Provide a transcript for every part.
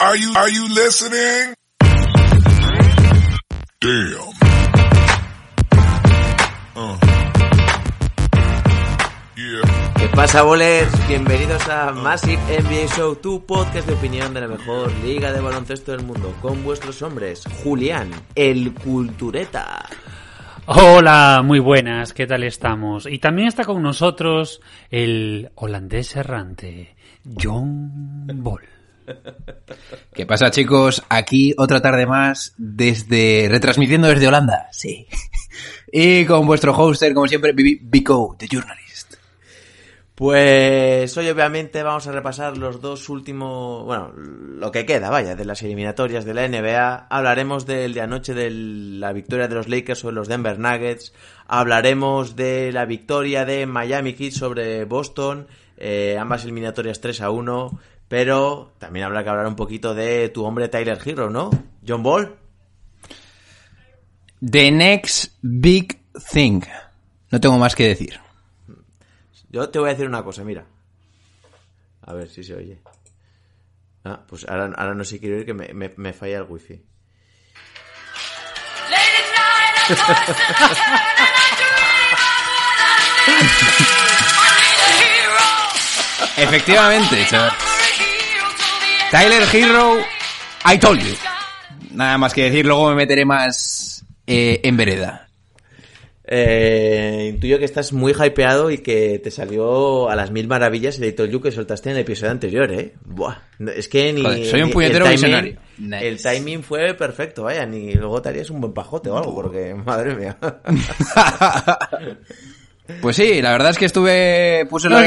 Are you, are you listening? Damn. Uh. Yeah. ¿Qué pasa, bolers? Bienvenidos a Massive NBA Show, tu podcast de opinión de la mejor liga de baloncesto del mundo, con vuestros hombres, Julián, el Cultureta. Hola, muy buenas, ¿qué tal estamos? Y también está con nosotros el holandés errante, John Ball. ¿Qué pasa, chicos? Aquí otra tarde más desde retransmitiendo desde Holanda. Sí. Y con vuestro hoster, como siempre, Vico, The Journalist. Pues hoy obviamente vamos a repasar los dos últimos, bueno, lo que queda, vaya, de las eliminatorias de la NBA. Hablaremos del de anoche de la victoria de los Lakers sobre los Denver Nuggets. Hablaremos de la victoria de Miami Heat sobre Boston. Eh, ambas eliminatorias 3 a 1. Pero también habrá que hablar un poquito de tu hombre Tyler Hero, ¿no? John Ball. The next big thing. No tengo más que decir. Yo te voy a decir una cosa, mira. A ver si se oye. Ah, pues ahora, ahora no sé quiero ir que me, me, me falla el wifi. Efectivamente, chaval. Tyler Hero, I told you. Nada más que decir, luego me meteré más eh, en vereda. Eh, intuyo que estás muy hypeado y que te salió a las mil maravillas el I told you que soltaste en el episodio anterior, ¿eh? Buah, es que ni... Joder, soy un puñetero el timing- visionario. Nice. El timing fue perfecto, vaya, ni luego te harías un buen pajote o algo, porque, madre mía. Pues sí, la verdad es que estuve... Puse La la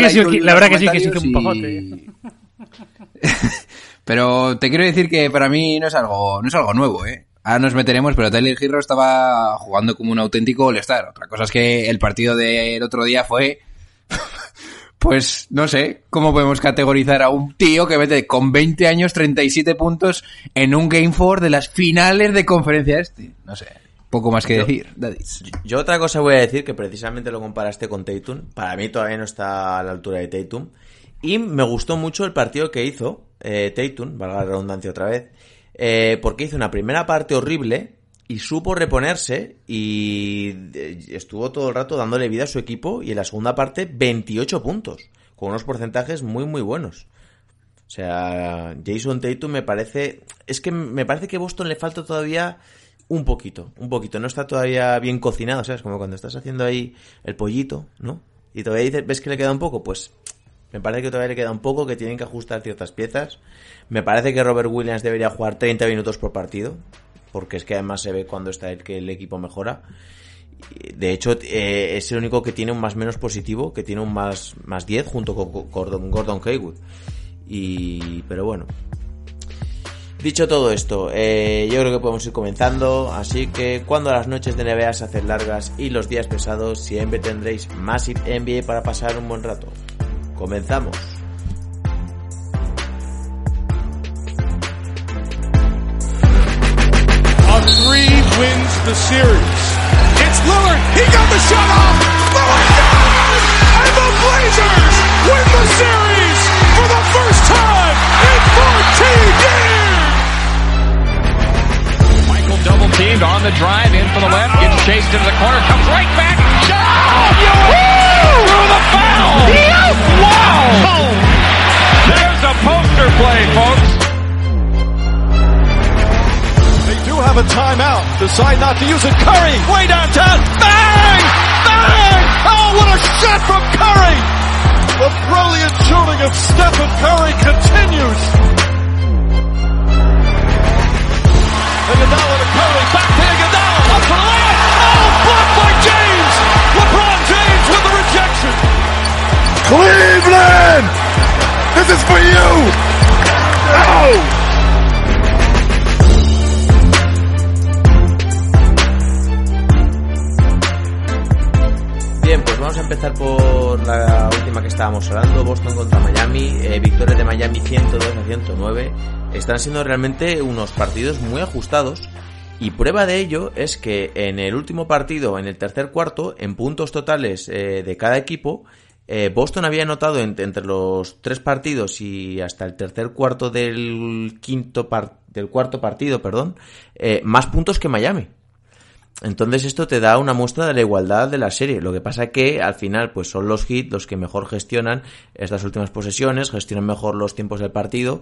verdad que sí, que sí, que un comentarios y- pero te quiero decir que para mí no es algo, no es algo nuevo, ¿eh? Ahora nos meteremos, pero Tyler Hero estaba jugando como un auténtico All-Star. Otra cosa es que el partido del otro día fue... Pues no sé cómo podemos categorizar a un tío que mete con 20 años 37 puntos en un Game 4 de las finales de conferencia este. No sé, poco más que Yo- decir. daddies. Yo otra cosa voy a decir, que precisamente lo comparaste con Tatum. Para mí todavía no está a la altura de Tatum. Y me gustó mucho el partido que hizo eh, Tatum, valga la redundancia otra vez, eh, porque hizo una primera parte horrible y supo reponerse y eh, estuvo todo el rato dándole vida a su equipo y en la segunda parte 28 puntos, con unos porcentajes muy muy buenos. O sea, Jason Tatum me parece. Es que me parece que Boston le falta todavía un poquito, un poquito. No está todavía bien cocinado, ¿sabes? Como cuando estás haciendo ahí el pollito, ¿no? Y todavía dices, ¿ves que le queda un poco? Pues me parece que todavía le queda un poco, que tienen que ajustar ciertas piezas. Me parece que Robert Williams debería jugar 30 minutos por partido, porque es que además se ve cuando está el que el equipo mejora. De hecho, eh, es el único que tiene un más menos positivo, que tiene un más, más 10 junto con Gordon, Gordon Haywood. Y, pero bueno. Dicho todo esto, eh, yo creo que podemos ir comenzando, así que cuando las noches de NBA se hacen largas y los días pesados, siempre tendréis Massive NBA para pasar un buen rato. Comenzamos. A three wins the series. It's Lillard. He got the shot off. Lillard does! And the Blazers win the series for the first time in 14 years. Michael double teamed on the drive in for the left, gets chased into the corner, comes right back. Shot! Through the foul! Wow! There's a poster play, folks. They do have a timeout. Decide not to use it. Curry, way downtown. Bang! Bang! Oh, what a shot from Curry! The brilliant shooting of Stephen Curry continues. Iguodala to Curry, back to Iguodala, up for the layup. Oh, blocked by James. LeBron James with the rejection. Cleveland! This is for you! Bien, pues vamos a empezar por la última que estábamos hablando, Boston contra Miami, eh, victoria de Miami 102 a 109. Están siendo realmente unos partidos muy ajustados y prueba de ello es que en el último partido, en el tercer cuarto, en puntos totales eh, de cada equipo, eh, Boston había anotado entre los tres partidos y hasta el tercer cuarto del quinto del cuarto partido, perdón, eh, más puntos que Miami. Entonces esto te da una muestra de la igualdad de la serie. Lo que pasa que al final pues son los hits los que mejor gestionan estas últimas posesiones, gestionan mejor los tiempos del partido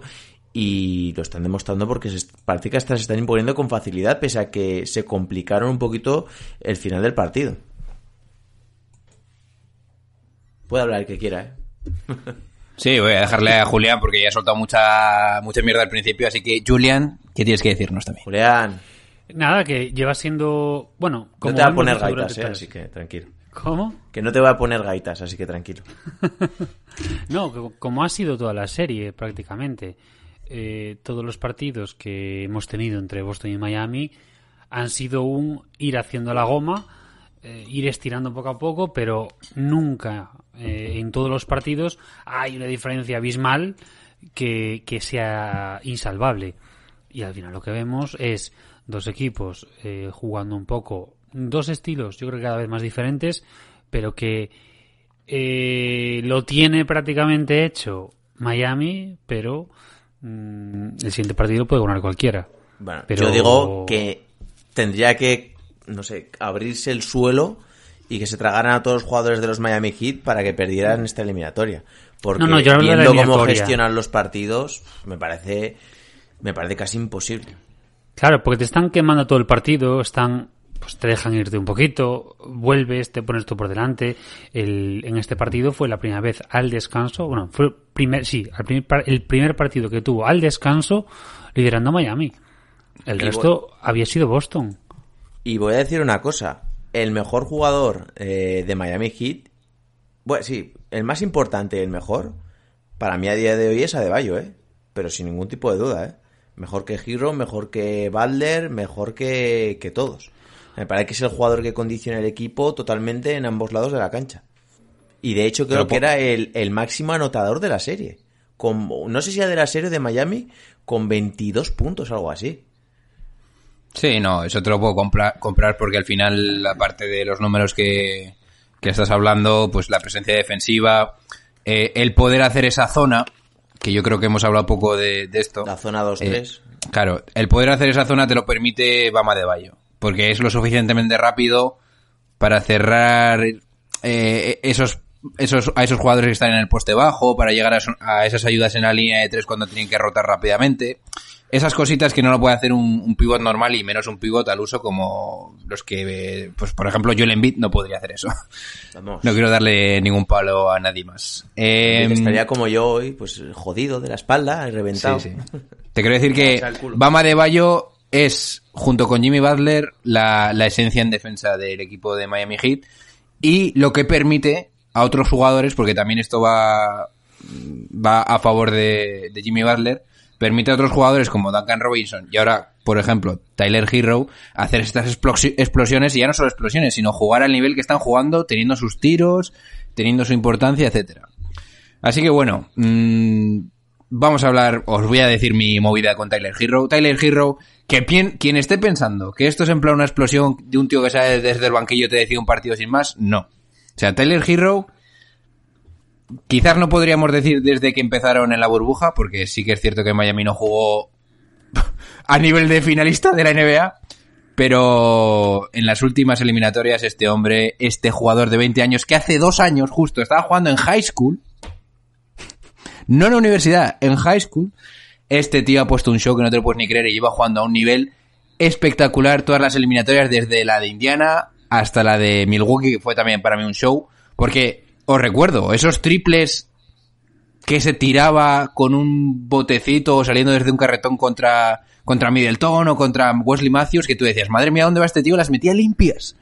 y lo están demostrando porque se, parece que hasta se están imponiendo con facilidad pese a que se complicaron un poquito el final del partido. Puede hablar el que quiera, ¿eh? Sí, voy a dejarle a Julián porque ya ha soltado mucha, mucha mierda al principio, así que Julián, ¿qué tienes que decirnos también? Julián. Nada, que lleva siendo, bueno, como no te va a poner gaitas, eh, así que tranquilo. ¿Cómo? Que no te va a poner gaitas, así que tranquilo. no, como ha sido toda la serie prácticamente, eh, todos los partidos que hemos tenido entre Boston y Miami han sido un ir haciendo la goma, eh, ir estirando poco a poco, pero nunca eh, en todos los partidos hay una diferencia abismal que, sea insalvable. Y al final lo que vemos es dos equipos eh, jugando un poco, dos estilos, yo creo que cada vez más diferentes, pero que eh, lo tiene prácticamente hecho Miami, pero mm, el siguiente partido puede ganar cualquiera. Bueno, pero... yo digo que tendría que, no sé, abrirse el suelo y que se tragaran a todos los jugadores de los Miami Heat para que perdieran esta eliminatoria. Porque viendo cómo gestionan los partidos, me parece, me parece casi imposible. Claro, porque te están quemando todo el partido, están pues te dejan irte un poquito, vuelves, te pones tú por delante. El, en este partido fue la primera vez al descanso, bueno, fue el primer, sí, el primer, el primer partido que tuvo al descanso liderando Miami. El resto había sido Boston. Y voy a decir una cosa, el mejor jugador eh, de Miami Heat, bueno, sí, el más importante, el mejor, para mí a día de hoy es Adebayo, ¿eh? Pero sin ningún tipo de duda, ¿eh? Mejor que Hero, mejor que Butler, mejor que, que todos. Me parece que es el jugador que condiciona el equipo totalmente en ambos lados de la cancha. Y de hecho creo que era el, el, máximo anotador de la serie. Con, no sé si era de la serie de Miami, con 22 puntos, algo así. Sí, no, eso te lo puedo comprar, comprar porque al final, aparte de los números que, estás hablando, pues la presencia defensiva, eh, el poder hacer esa zona, que yo creo que hemos hablado poco de, esto. La zona 2-3. Eh, claro, el poder hacer esa zona te lo permite Bama de Bayo, porque es lo suficientemente rápido para cerrar eh, esos, esos, a esos jugadores que están en el poste bajo, para llegar a, a esas ayudas en la línea de tres cuando tienen que rotar rápidamente esas cositas que no lo puede hacer un, pivot normal y menos un pivot al uso como los que, pues por ejemplo, Joel Embiid no podría hacer eso. No quiero darle ningún palo a nadie más. Eh, estaría como yo hoy, pues jodido de la espalda, reventado. Sí, Te quiero decir que Bama de Bayo es, junto con Jimmy Butler, la, esencia en defensa del equipo de Miami Heat y lo que permite a otros jugadores, porque también esto va, va a favor de Jimmy Butler, permite a otros jugadores como Duncan Robinson y ahora, por ejemplo, Tyler Hero, hacer estas explosiones y ya no solo explosiones, sino jugar al nivel que están jugando, teniendo sus tiros, teniendo su importancia, etcétera. Así que bueno, mmm, vamos a hablar, os voy a decir mi movida con Tyler Hero. Tyler Hero, que quien esté pensando que esto es en plan una explosión de un tío que sale desde el banquillo te decide un partido sin más, no. Sea, Tyler Hero Quizás no podríamos decir desde que empezaron en la burbuja, porque sí que es cierto que Miami no jugó a nivel de finalista de la NBA, pero en las últimas eliminatorias este hombre, este jugador de 20 años, que hace dos años justo estaba jugando en high school, no en la universidad, en high school, este tío ha puesto un show que no te lo puedes ni creer y lleva jugando a un nivel espectacular todas las eliminatorias, desde la de Indiana hasta la de Milwaukee, que fue también para mí un show, porque os recuerdo, esos triples que se tiraba con un botecito saliendo desde un carretón contra, contra Middleton o contra Wesley Matthews, que tú decías, madre mía, ¿dónde va este tío? Las metía limpias.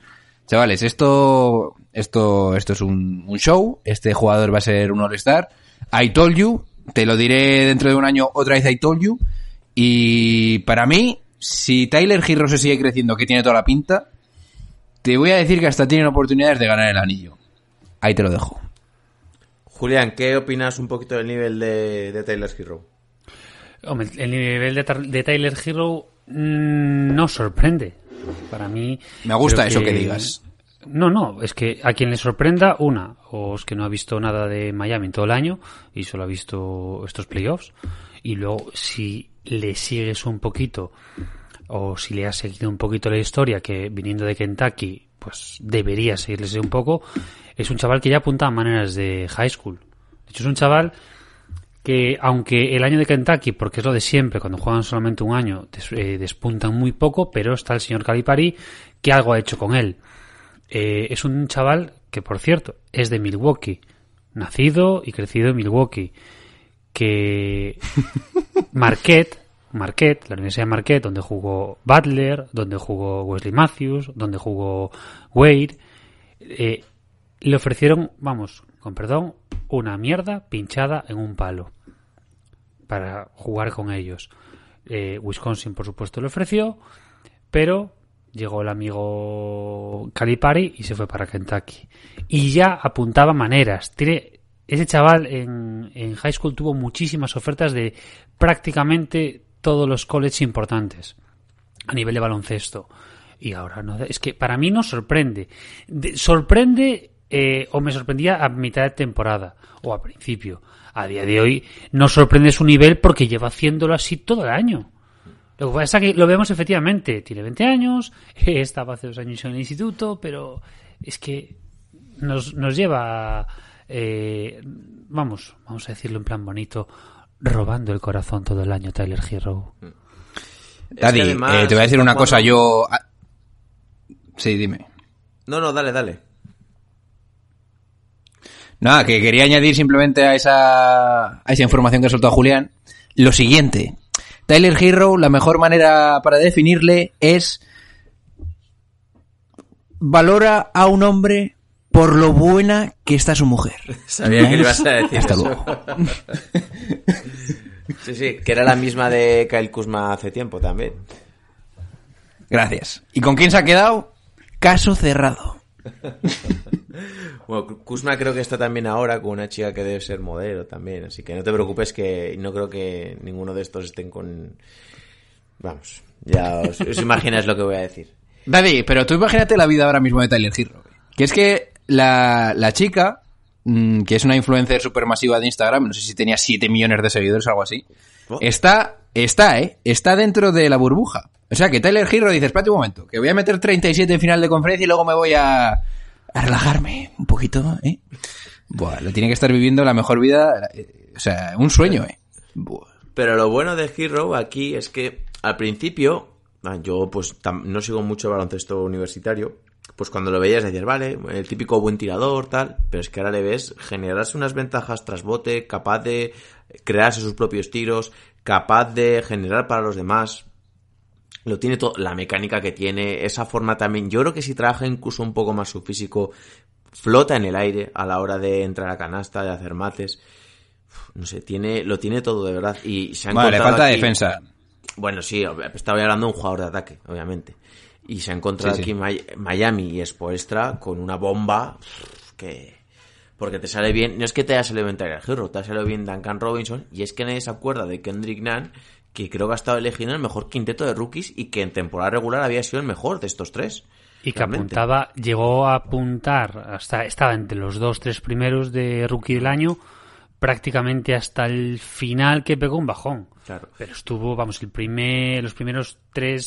Chavales, esto, esto, esto es un, show. Este jugador va a ser un All-Star. I told you. Te lo diré dentro de un año otra vez I told you. Y para mí, si Tyler Hero se sigue creciendo, que tiene toda la pinta, te voy a decir que hasta tienen oportunidades de ganar el anillo. ahí te lo dejo. Julián, ¿qué opinas un poquito del nivel de, de Taylor Hero? Hombre, el nivel de, Tyler Hero mm, no sorprende. Para mí. Me gusta eso que digas. No, no, es que a quien le sorprenda, una, o es que no ha visto nada de Miami en todo el año y solo ha visto estos playoffs. Y luego, si le sigues un poquito, o si le has seguido un poquito la historia, que viniendo de Kentucky, pues debería seguirles un poco, es un chaval que ya apunta a maneras de high school. De hecho, es un chaval que aunque el año de Kentucky, porque es lo de siempre, cuando juegan solamente un año, des- eh, despuntan muy poco, pero está el señor Calipari que algo ha hecho con él. Eh, es un chaval que, por cierto, es de Milwaukee, nacido y crecido en Milwaukee, que Marquette, Marquette, la Universidad de Marquette, donde jugó Butler, donde jugó Wesley Matthews, donde jugó Wade, eh, le ofrecieron, vamos, con perdón, una mierda pinchada en un palo para jugar con ellos. Eh, Wisconsin, por supuesto, le ofreció, pero llegó el amigo Calipari y se fue para Kentucky. Y ya apuntaba maneras. Tiene, ese chaval en, en high school tuvo muchísimas ofertas de prácticamente todos los colleges importantes a nivel de baloncesto. Y ahora no. Es que para mí no sorprende. De- sorprende eh, o me sorprendía a mitad de temporada o a principio. A día de hoy no sorprende su nivel porque lleva haciéndolo así todo el año. Lo que pasa es que lo vemos efectivamente. Tiene 20 años, estaba hace dos años en el instituto, pero es que nos, nos lleva, eh, vamos, vamos a decirlo en plan bonito, robando el corazón todo el año Tyler Hero. Es Daddy, que además eh, te voy a decir una cosa, yo... ah, Sí, dime. No, no, dale, dale. Nada, que quería añadir simplemente a esa, a esa información que ha soltado Julián lo siguiente. Tyler Hero, la mejor manera para definirle es valora a un hombre por lo buena que está su mujer. Sabía que le ibas a decir Hasta eso. luego. Sí, sí, que era la misma de Kyle Kuzma hace tiempo también. Gracias. ¿Y con quién se ha quedado? Caso cerrado. Bueno, Kuzma creo que está también ahora con una chica que debe ser modelo también, así que no te preocupes que no creo que ninguno de estos estén con... Vamos, ya os, os imagináis lo que voy a decir. Daddy, pero tú imagínate la vida ahora mismo de Tyler Hero. Que es que la, la chica, mm, que es una influencer supermasiva de Instagram, no sé si tenía 7 millones de seguidores o algo así, Oh. está, está, eh, está dentro de la burbuja. O sea que Tyler Hero dice, espérate un momento, que voy a meter 37 en final de conferencia y luego me voy a, a relajarme un poquito, eh. Buah, lo tiene que estar viviendo la mejor vida, eh, o sea, un sueño, eh. Buah. Pero lo bueno de Hero aquí es que al principio, ah, yo pues tam- no sigo mucho baloncesto universitario, pues cuando lo veías decías, vale, el típico buen tirador, tal, pero es que ahora le ves generarse unas ventajas tras bote, capaz de crearse sus propios tiros, capaz de generar para los demás. Lo tiene todo, la mecánica que tiene, esa forma también. Yo creo que si trabaja incluso un poco más su físico, flota en el aire a la hora de entrar a canasta, de hacer mates. No sé, tiene, lo tiene todo de verdad. Y se ha Vale, le falta aquí- defensa. Bueno, sí, estaba hablando de un jugador de ataque, obviamente. Y se ha encontrado Sí, sí. aquí Mi- Miami y Spoelstra con una bomba que... Porque te sale bien, no es que te haya salido bien Tyler Hero, te ha salido bien Duncan Robinson, y es que nadie se acuerda de Kendrick Nunn, que creo que ha estado elegido en el mejor quinteto de rookies y que en temporada regular había sido el mejor de estos tres. Y que Realmente. apuntaba, llegó a apuntar, hasta estaba entre los dos, tres primeros de rookie del año, prácticamente hasta el final que pegó un bajón. Claro. Pero estuvo, vamos, el primer, los primeros tres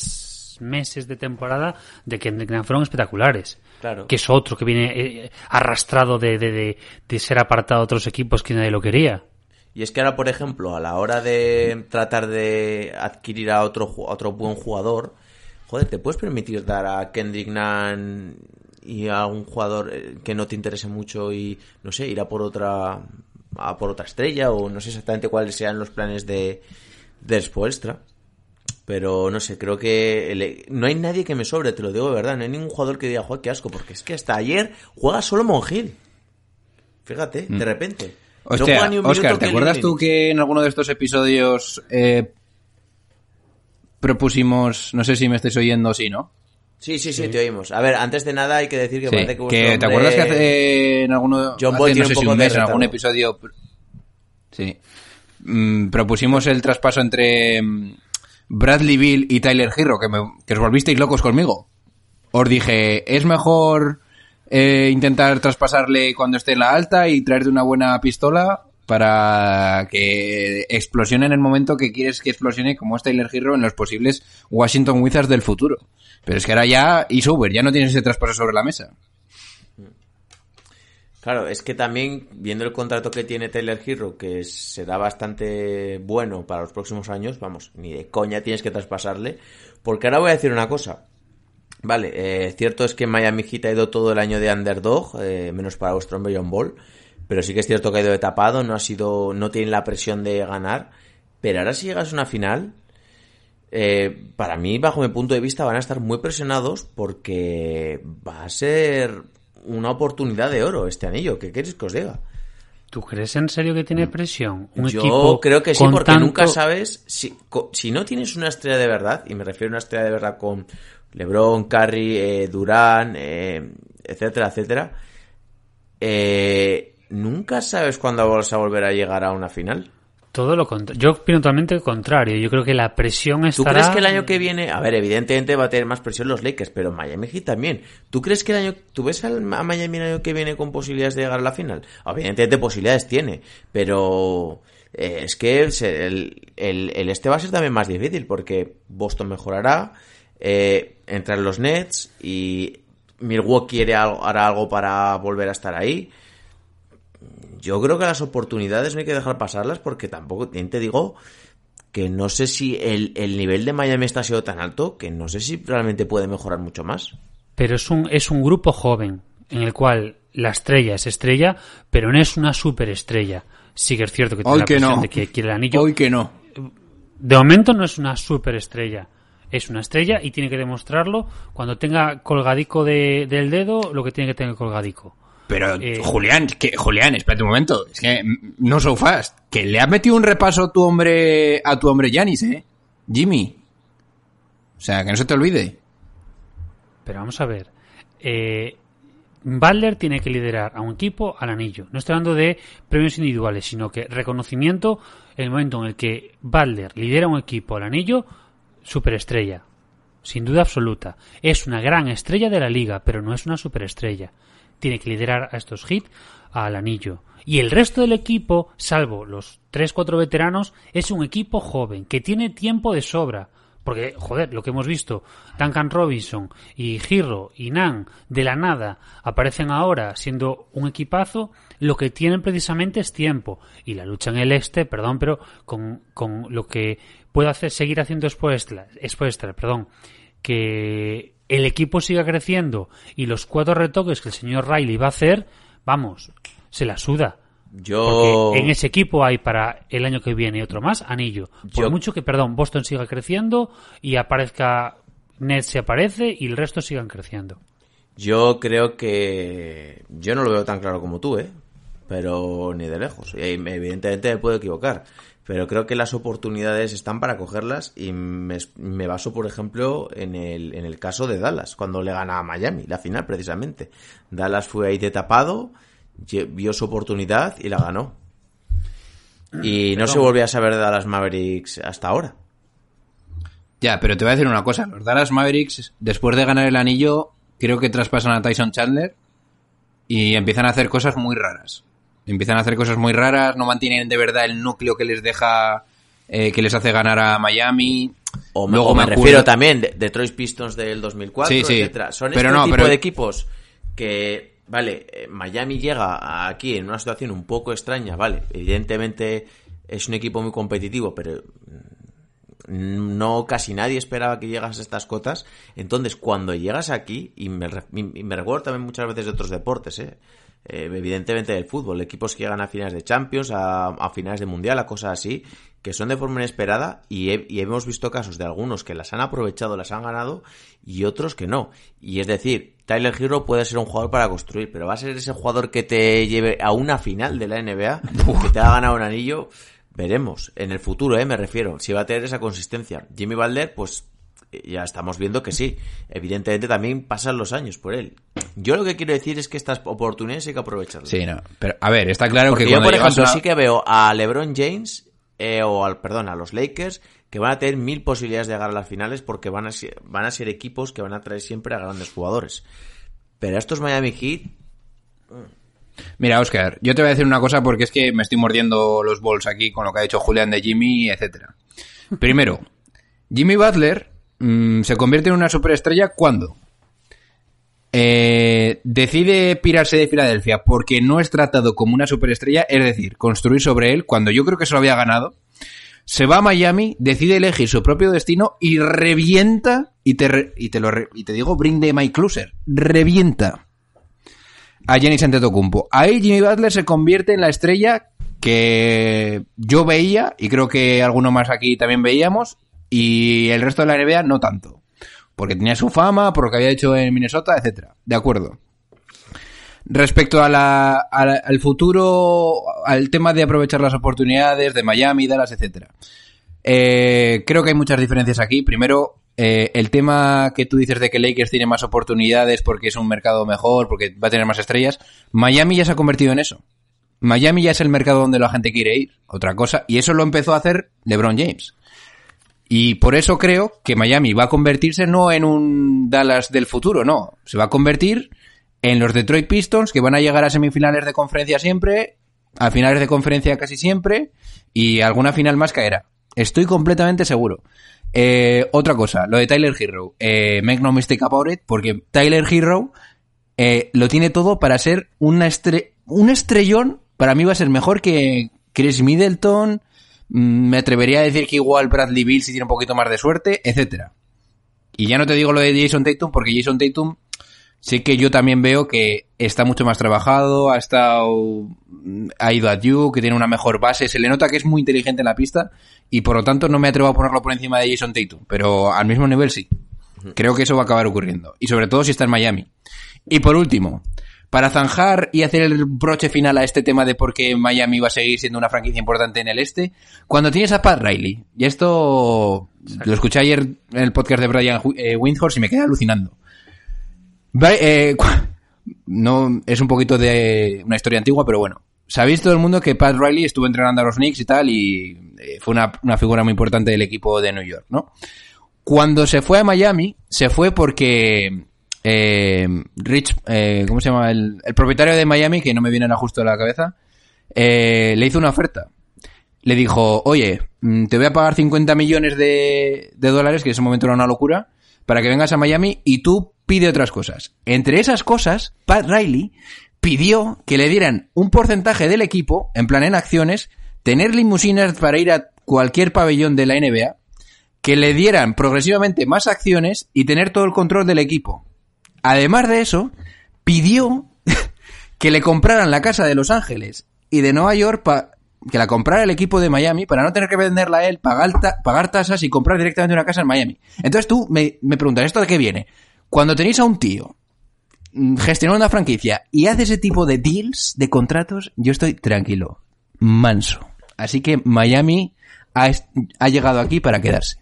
meses de temporada de Kendrick Nunn fueron espectaculares. Claro. Que es otro que viene eh, arrastrado de, de, de, de ser apartado de otros equipos que nadie lo quería. Y es que ahora, por ejemplo, a la hora de tratar de adquirir a otro, a otro buen jugador, joder, te puedes permitir dar a Kendrick Nunn y a un jugador eh, que no te interese mucho y, no sé, ir a por otra, a por otra estrella o no sé exactamente cuáles sean los planes de, de Spoelstra. Pero no sé, creo que el- no hay nadie que me sobre, te lo digo de verdad. No hay ningún jugador que diga, joder, qué asco, porque es que hasta ayer juega solo Mongil. Fíjate, de repente. No Hostia, un Oscar, ¿te acuerdas tú que en alguno de estos episodios eh, propusimos, no sé si me estáis oyendo o sí, ¿no? Sí, sí, sí, te oímos. A ver, antes de nada hay que decir que Sí, parece que, que ¿Te acuerdas que hace en alguno, John hace, no sé si un de mes, en algún episodio... Sí. Mm, propusimos el traspaso entre mm, Bradley Bill y Tyler Hero, que, me, os volvisteis locos conmigo. Os dije, es mejor eh, intentar traspasarle cuando esté en la alta y traerte una buena pistola para que explosione en el momento que quieres que explosione como es Tyler Hero en los posibles Washington Wizards del futuro. Pero es que ahora ya is over, ya no tienes ese traspaso sobre la mesa. Claro, es que también, viendo el contrato que tiene Taylor Hero, que será bastante bueno para los próximos años, vamos, ni de coña tienes que traspasarle. Porque ahora voy a decir una cosa. Vale, eh, cierto es que Miami Heat ha ido todo el año de underdog, eh, menos para hombre John Ball. Pero sí que es cierto que ha ido de tapado, no ha sido, no tienen la presión de ganar. Pero ahora si llegas a una final, eh, para mí, bajo mi punto de vista, van a estar muy presionados porque va a ser una oportunidad de oro este anillo. ¿Qué queréis que os diga? ¿Tú crees en serio que tiene presión? Un Mm. Yo equipo creo que sí, porque tanto- nunca sabes si, si no tienes una estrella de verdad, y me refiero a una estrella de verdad con LeBron, Curry, eh, Durán, eh, etcétera, etcétera, eh, nunca sabes cuándo vas a volver a llegar a una final. Todo lo contrario. Yo opino totalmente lo contrario. Yo creo que la presión ¿Tú estará... crees que el año que viene, a ver, evidentemente va a tener más presión los Lakers, pero Miami Heat también. ¿Tú crees que el año, tú ves al- a Miami el año que viene con posibilidades de llegar a la final? Evidentemente posibilidades tiene, pero eh, es que el, el- el este va a ser también más difícil porque Boston mejorará, eh, entran los Nets y Milwaukee hará algo para volver a estar ahí. Yo creo que las oportunidades no hay que dejar pasarlas porque tampoco, bien te digo, que no sé si el, el nivel de Miami está sido tan alto que no sé si realmente puede mejorar mucho más. Pero es un, es un grupo joven en el cual la estrella es estrella, pero no es una superestrella. Sí que es cierto que tiene Hoy la que presión no. de que quiere el anillo. Hoy que no. De momento no es una superestrella. Es una estrella y tiene que demostrarlo cuando tenga colgadico de- del dedo lo que tiene que tener colgadico. Pero, Eh, Julián, que, Julián, espérate un momento. Es que no so fast. Que le has metido un repaso tu hombre, a tu hombre Yanis, ¿eh? Jimmy. O sea, que no se te olvide. Pero vamos a ver. Eh, Butler tiene que liderar a un equipo al anillo. No estoy hablando de premios individuales, sino que reconocimiento en el momento en el que Butler lidera un equipo al anillo, superestrella. Sin duda absoluta. Es una gran estrella de la liga, pero no es una superestrella. Tiene que liderar a estos hits al anillo. Y el resto del equipo, salvo los 3-4 veteranos, es un equipo joven, que tiene tiempo de sobra. Porque, joder, lo que hemos visto, Duncan Robinson y Girro y Nan, de la nada, aparecen ahora siendo un equipazo, lo que tienen precisamente es tiempo. Y la lucha en el este, perdón, pero con, con lo que puede hacer, seguir haciendo Spoelstra, Spoelstra, perdón, que el equipo siga creciendo y los cuatro retoques que el señor Riley va a hacer, vamos, se la suda. Yo... Porque en ese equipo hay para el año que viene otro más, anillo. Por Yo- mucho que, perdón, Boston siga creciendo y aparezca Nets se aparece y el resto sigan creciendo. Yo creo que... Yo no lo veo tan claro como tú, ¿eh? Pero ni de lejos. Y evidentemente me puedo equivocar. Pero creo que las oportunidades están para cogerlas y me, me baso, por ejemplo, en el, en el caso de Dallas, cuando le gana a Miami, la final precisamente. Dallas fue ahí de tapado, vio su oportunidad y la ganó. Y no se volvió a saber de Dallas Mavericks hasta ahora. Ya, pero te voy a decir una cosa. Los Dallas Mavericks, después de ganar el anillo, creo que traspasan a Tyson Chandler y empiezan a hacer cosas muy raras. Empiezan a hacer cosas muy raras, no mantienen de verdad el núcleo que les deja, eh, que les hace ganar a Miami. O me, Luego o me refiero también de Detroit Pistons del 2004, Sí, sí. etcétera. Son Pero este no, tipo pero- de equipos que, vale, eh, Miami llega aquí en una situación un poco extraña, vale, evidentemente es un equipo muy competitivo, pero mm, no casi nadie esperaba que llegas a estas cotas. Entonces, cuando llegas aquí, y me, y me recuerdo también muchas veces de otros deportes, ¿eh? Eh, evidentemente del fútbol, equipos que llegan a finales de Champions, a, a finales de Mundial, a cosas así, que son de forma inesperada y, he- y hemos visto casos de algunos que las han aprovechado, las han ganado y otros que no. Y es decir, Tyler Hero puede ser un jugador para construir, pero va a ser ese jugador que te lleve a una final de la NBA, que te ha ganado un anillo, veremos. En el futuro, eh, me refiero, si va a tener esa consistencia. Jimmy Balder, pues ya estamos viendo que sí. Evidentemente también pasan los años por él. Yo lo que quiero decir es que estas oportunidades hay que aprovecharlas. Sí, no. Pero, a ver, está claro Porque que yo, por ejemplo, a- sí que veo a LeBron James eh, o al, perdón, a los Lakers que van a tener mil posibilidades de llegar a las finales porque van a ser, van a ser equipos que van a traer siempre a grandes jugadores. Pero estos Miami Heat, Mira, Oscar, yo te voy a decir una cosa porque es que me estoy mordiendo los bols aquí con lo que ha dicho Julián de Jimmy, etcétera. Primero, Jimmy Butler mm, se convierte en una superestrella cuando eh, decide pirarse de Filadelfia porque no es tratado como una superestrella, es decir, construir sobre él cuando yo creo que se lo había ganado. Se va a Miami, decide elegir su propio destino y revienta, y te, y te, lo y te digo, bring de Mike Closer, revienta a Giannis Antetokounmpo. Ahí Jimmy Butler se convierte en la estrella que yo veía y creo que alguno más aquí también veíamos y el resto de la NBA no tanto. Porque tenía su fama, por lo que había hecho en Minnesota, etcétera. De acuerdo. Respecto a la, al futuro, al tema de aprovechar las oportunidades de Miami, Dallas, etcétera. Eh, creo que hay muchas diferencias aquí. Primero, eh, el tema que tú dices de que Lakers tiene más oportunidades porque es un mercado mejor, porque va a tener más estrellas. Miami ya se ha convertido en eso. Miami ya es el mercado donde la gente quiere ir. Otra cosa. Y eso lo empezó a hacer LeBron James. Y por eso creo que Miami va a convertirse no en un Dallas del futuro, no. Se va a convertir en los Detroit Pistons que van a llegar a semifinales de conferencia siempre, a finales de conferencia casi siempre, y alguna final más caerá. Estoy completamente seguro. Eh, otra cosa, lo de Tyler Hero. Eh, make no mistake about it, porque Tyler Hero eh, lo tiene todo para ser una estre un estrellón. Para mí va a ser mejor que Chris Middleton. Mm, Me atrevería a decir que igual Bradley Bill si tiene un poquito más de suerte, etcétera. Y ya no te digo lo de Jason Tatum, porque Jason Tatum sí que yo también veo que está mucho más trabajado, ha estado, ha ido a Duke, que tiene una mejor base, se le nota que es muy inteligente en la pista y por lo tanto no me atrevo a ponerlo por encima de Jason Tatum, pero al mismo nivel sí. Creo que eso va a acabar ocurriendo. Y sobre todo si está en Miami. Y por último, para zanjar y hacer el broche final a este tema de por qué Miami va a seguir siendo una franquicia importante en el este, cuando tienes a Pat Riley, y esto lo escuché ayer en el podcast de Brian eh, Windhorst y me quedé alucinando. Eh, no es un poquito de una historia antigua, pero bueno. Sabéis todo el mundo que Pat Riley estuvo entrenando a los Knicks y tal, y eh, fue una, una figura muy importante del equipo de New York, ¿no? Cuando se fue a Miami, se fue porque eh, Rich, eh, ¿cómo se llama? El, propietario de Miami, que no me viene a justo a la cabeza, eh, le hizo una oferta. Le dijo, oye, mm, te voy a pagar 50 millones de, de dólares, que en ese momento era una locura, para que vengas a Miami y tú pide otras cosas. Entre esas cosas, Pat Riley pidió que le dieran un porcentaje del equipo, en plan en acciones, tener limusinas para ir a cualquier pabellón de la NBA, que le dieran progresivamente más acciones y tener todo el control del equipo. Además de eso, pidió que le compraran la casa de Los Ángeles y de Nueva York que la comprara el equipo de Miami para no tener que venderla a él, pagar, pagar tasas y comprar directamente una casa en Miami. Entonces tú me, preguntas, ¿esto de qué viene? Cuando tenéis a un tío mm, gestionando una franquicia y hace ese tipo de deals, de contratos, yo estoy tranquilo, manso. Así que Miami ha llegado aquí para quedarse.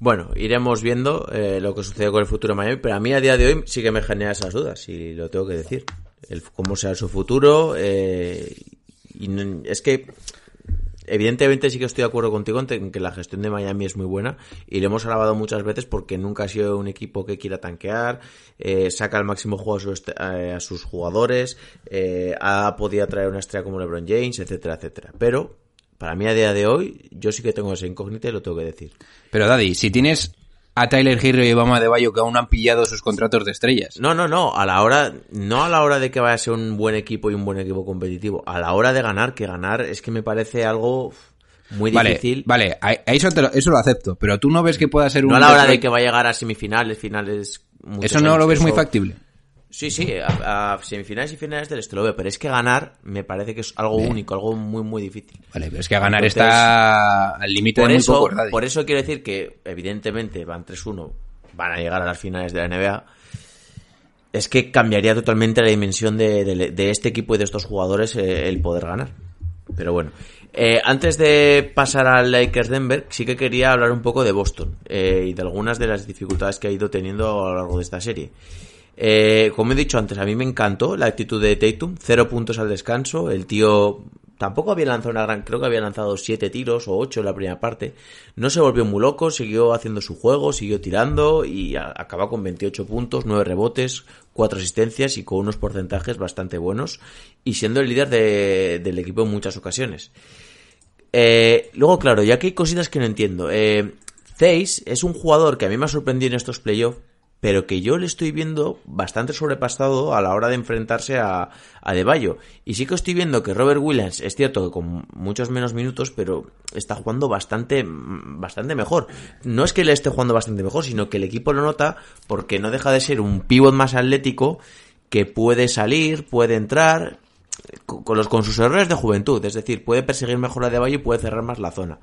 Bueno, iremos viendo eh, lo que sucede con el futuro de Miami, pero a mí a día de hoy sí que me genera esas dudas, y lo tengo que decir. El, cómo será su futuro. eh, y es que, evidentemente, sí que estoy de acuerdo contigo en que la gestión de Miami es muy buena, y lo hemos alabado muchas veces porque nunca ha sido un equipo que quiera tanquear, eh, saca el máximo juego a, sus est- a- sus jugadores, eh, ha podido traer una estrella como LeBron James, etcétera, etcétera. Pero, para mí a día de hoy, yo sí que tengo esa incógnita y lo tengo que decir. Pero Daddy, si tienes a Tyler Hero y Obama de Bayo que aún han pillado sus contratos de estrellas. No, no, no, a la hora, no a la hora de que vaya a ser un buen equipo y un buen equipo competitivo, a la hora de ganar, que ganar es que me parece algo muy Vale, difícil. vale, a- a eso, te lo, eso lo acepto, pero tú no ves que pueda ser un... No a la hora de que va a llegar a semifinales, finales. Eso no años, lo ves muy factible. Sí, sí, a, a semifinales y finales del este lo veo, pero es que ganar me parece que es algo único, algo muy, muy difícil. Vale, pero es que a ganar Entonces, está al límite de Por muy eso, por eso quiero decir que, evidentemente, van 3-1, van a llegar a las finales de la NBA. Es que cambiaría totalmente la dimensión de, de- de este equipo y de estos jugadores eh, el poder ganar. Pero bueno, Eh, antes de pasar al Lakers Denver, sí que quería hablar un poco de Boston eh, y de algunas de las dificultades que ha ido teniendo a lo largo de esta serie. Eh, como he dicho antes, a mí me encantó la actitud de Tatum, cero puntos al descanso, el tío tampoco había lanzado una gran, creo que había lanzado siete tiros o ocho en la primera parte, no se volvió muy loco, siguió haciendo su juego, siguió tirando y a- acabó con 28 puntos, 9 rebotes, 4 asistencias y con unos porcentajes bastante buenos y siendo el líder de- del equipo en muchas ocasiones. Eh, luego, claro, ya que hay cositas que no entiendo. Eh, Zeiss es un jugador que a mí me ha sorprendido en estos playoffs, pero que yo le estoy viendo bastante sobrepasado a la hora de enfrentarse a, a De. Y sí que estoy viendo que Robert Williams, es cierto que con muchos menos minutos, pero está jugando bastante, bastante mejor. No es que le esté jugando bastante mejor, sino que el equipo lo nota porque no deja de ser un pívot más atlético que puede salir, puede entrar, con, los, con sus errores de juventud, es decir, puede perseguir mejor a De y puede cerrar más la zona.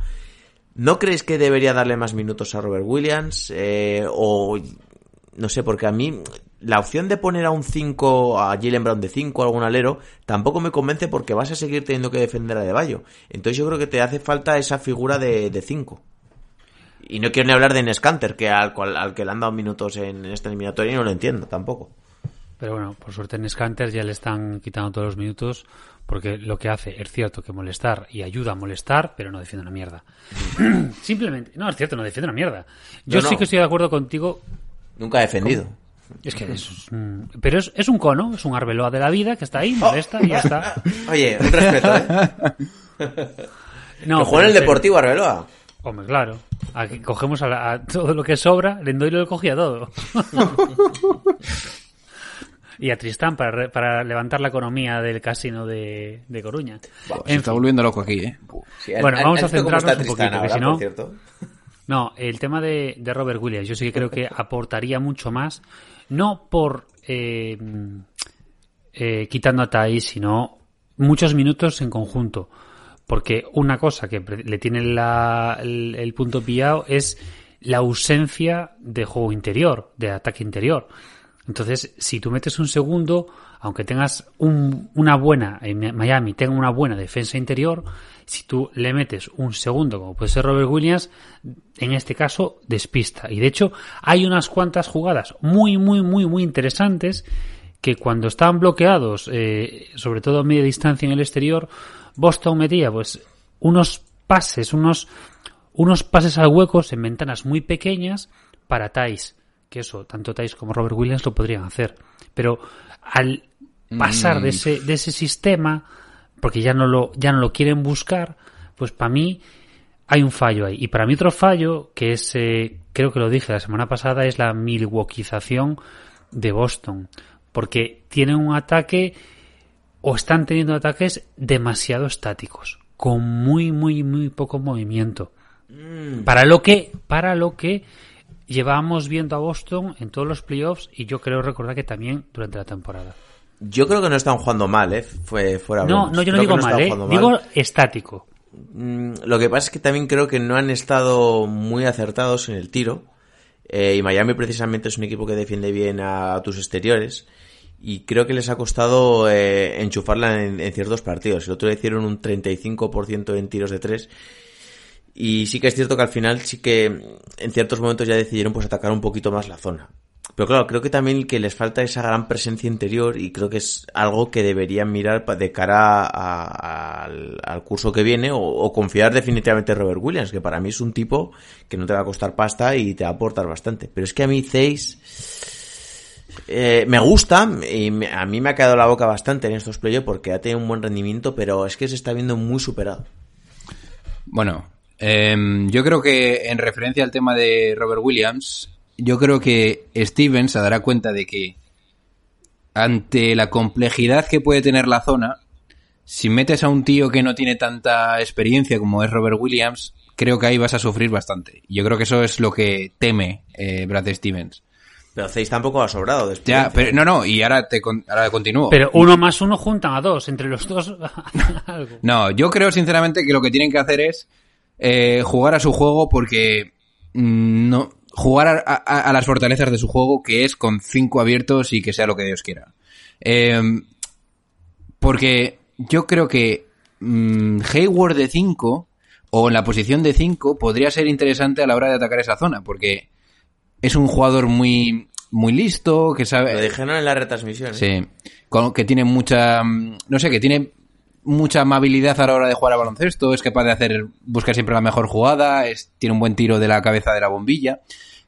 ¿No creéis que debería darle más minutos a Robert Williams? Eh, o no sé, porque a mí la opción de poner a un 5, a Jalen Brown de 5, algún alero, tampoco me convence porque vas a seguir teniendo que defender a De Bayo. Entonces yo creo que te hace falta esa figura de 5. Y no quiero ni hablar de Nescanter, que al, cual, al que le han dado minutos en esta eliminatoria y no lo entiendo tampoco. Pero bueno, por suerte en Scanter ya le están quitando todos los minutos porque lo que hace es cierto que molestar y ayuda a molestar, pero no defiende una mierda. Simplemente, no, es cierto, no defiende una mierda. Yo No, sí que estoy de acuerdo contigo. Nunca ha defendido. Es que es un- pero es, es un cono, es un arbeloa de la vida que está ahí, molesta y ya está. Oye, un respeto, ¿eh? No, que juega en el Deportivo Arbeloa. Hombre, claro. Aquí cogemos a, la- a todo lo que sobra, Lendoiro lo cogía todo. y a Tristán para, re- para levantar la economía del casino de, de Coruña. Se En está fin. volviendo loco aquí, ¿eh? Sí, Bueno, ¿has- vamos a cómo centrarnos un poquito, que ahora, si no- por cierto? No, el tema de, de Robert Williams, yo sí que creo que aportaría mucho más, no por eh, eh, quitando a Thais, sino muchos minutos en conjunto. Porque una cosa que le tiene la- el, el punto pillado es la ausencia de juego interior, de ataque interior. Entonces, si tú metes un segundo, aunque tengas un- una buena, en Miami tenga una buena defensa interior, si tú le metes un segundo, como puede ser Robert Williams, en este caso despista. Y de hecho, hay unas cuantas jugadas muy, muy, muy, muy interesantes que cuando estaban bloqueados, eh, sobre todo a media distancia en el exterior, Boston metía pues unos pases, unos, unos pases al huecos en ventanas muy pequeñas para Thais. Que eso, tanto Thais como Robert Williams lo podrían hacer. Pero al pasar de ese, de ese sistema, porque ya no lo, ya no lo quieren buscar, pues para mí hay un fallo ahí. Y para mí otro fallo, que es, eh, creo que lo dije la semana pasada, es la milwaukeeización de Boston. Porque tienen un ataque, o están teniendo ataques demasiado estáticos, con muy, muy, muy poco movimiento. Para lo que, para lo que llevábamos viendo a Boston en todos los playoffs, y yo creo recordar que también durante la temporada. Yo creo que no están jugando mal, ¿eh? Fue, fuera No, no, yo no Creo que digo mal, ¿eh? Digo estático. Mm, Lo que pasa es que también creo que no han estado muy acertados en el tiro. Eh, y Miami precisamente es un equipo que defiende bien a, tus exteriores. Y creo que les ha costado eh, enchufarla en, en ciertos partidos. El otro día hicieron un 35% en tiros de tres. Y sí que es cierto que al final sí que en ciertos momentos ya decidieron pues atacar un poquito más la zona. Pero claro, creo que también que les falta esa gran presencia interior y creo que es algo que deberían mirar de cara a- al, curso que viene o, confiar definitivamente en Robert Williams, que para mí es un tipo que no te va a costar pasta y te va a aportar bastante. Pero es que a mí Zeiss eh, me gusta y me- a mí me ha quedado la boca bastante en estos playoffs porque ha tenido un buen rendimiento, pero es que se está viendo muy superado. Bueno, em, yo creo que en referencia al tema de Robert Williams, yo creo que Steven se dará cuenta de que ante la complejidad que puede tener la zona, si metes a un tío que no tiene tanta experiencia como es Robert Williams, creo que ahí vas a sufrir bastante. Yo creo que eso es lo que teme eh, Brad Stevens. Pero Zeiss tampoco ha sobrado. de Ya, pero no, no, y ahora te ahora continúo. Pero uno más uno juntan a dos, entre los dos algo. No, yo creo sinceramente que lo que tienen que hacer es eh, jugar a su juego porque mm, no jugar a, a- a las fortalezas de su juego que es con cinco abiertos y que sea lo que Dios quiera. Eh, porque yo creo que mm, Hayward de 5 o en la posición de 5 podría ser interesante a la hora de atacar esa zona, porque es un jugador muy, muy listo, que sabe... Lo dijeron en la retransmisión. ¿eh? Sí, con- que tiene mucha, mm, no sé, que tiene mucha amabilidad a la hora de jugar a baloncesto, es capaz de hacer, buscar siempre la mejor jugada, es, tiene un buen tiro de la cabeza de la bombilla.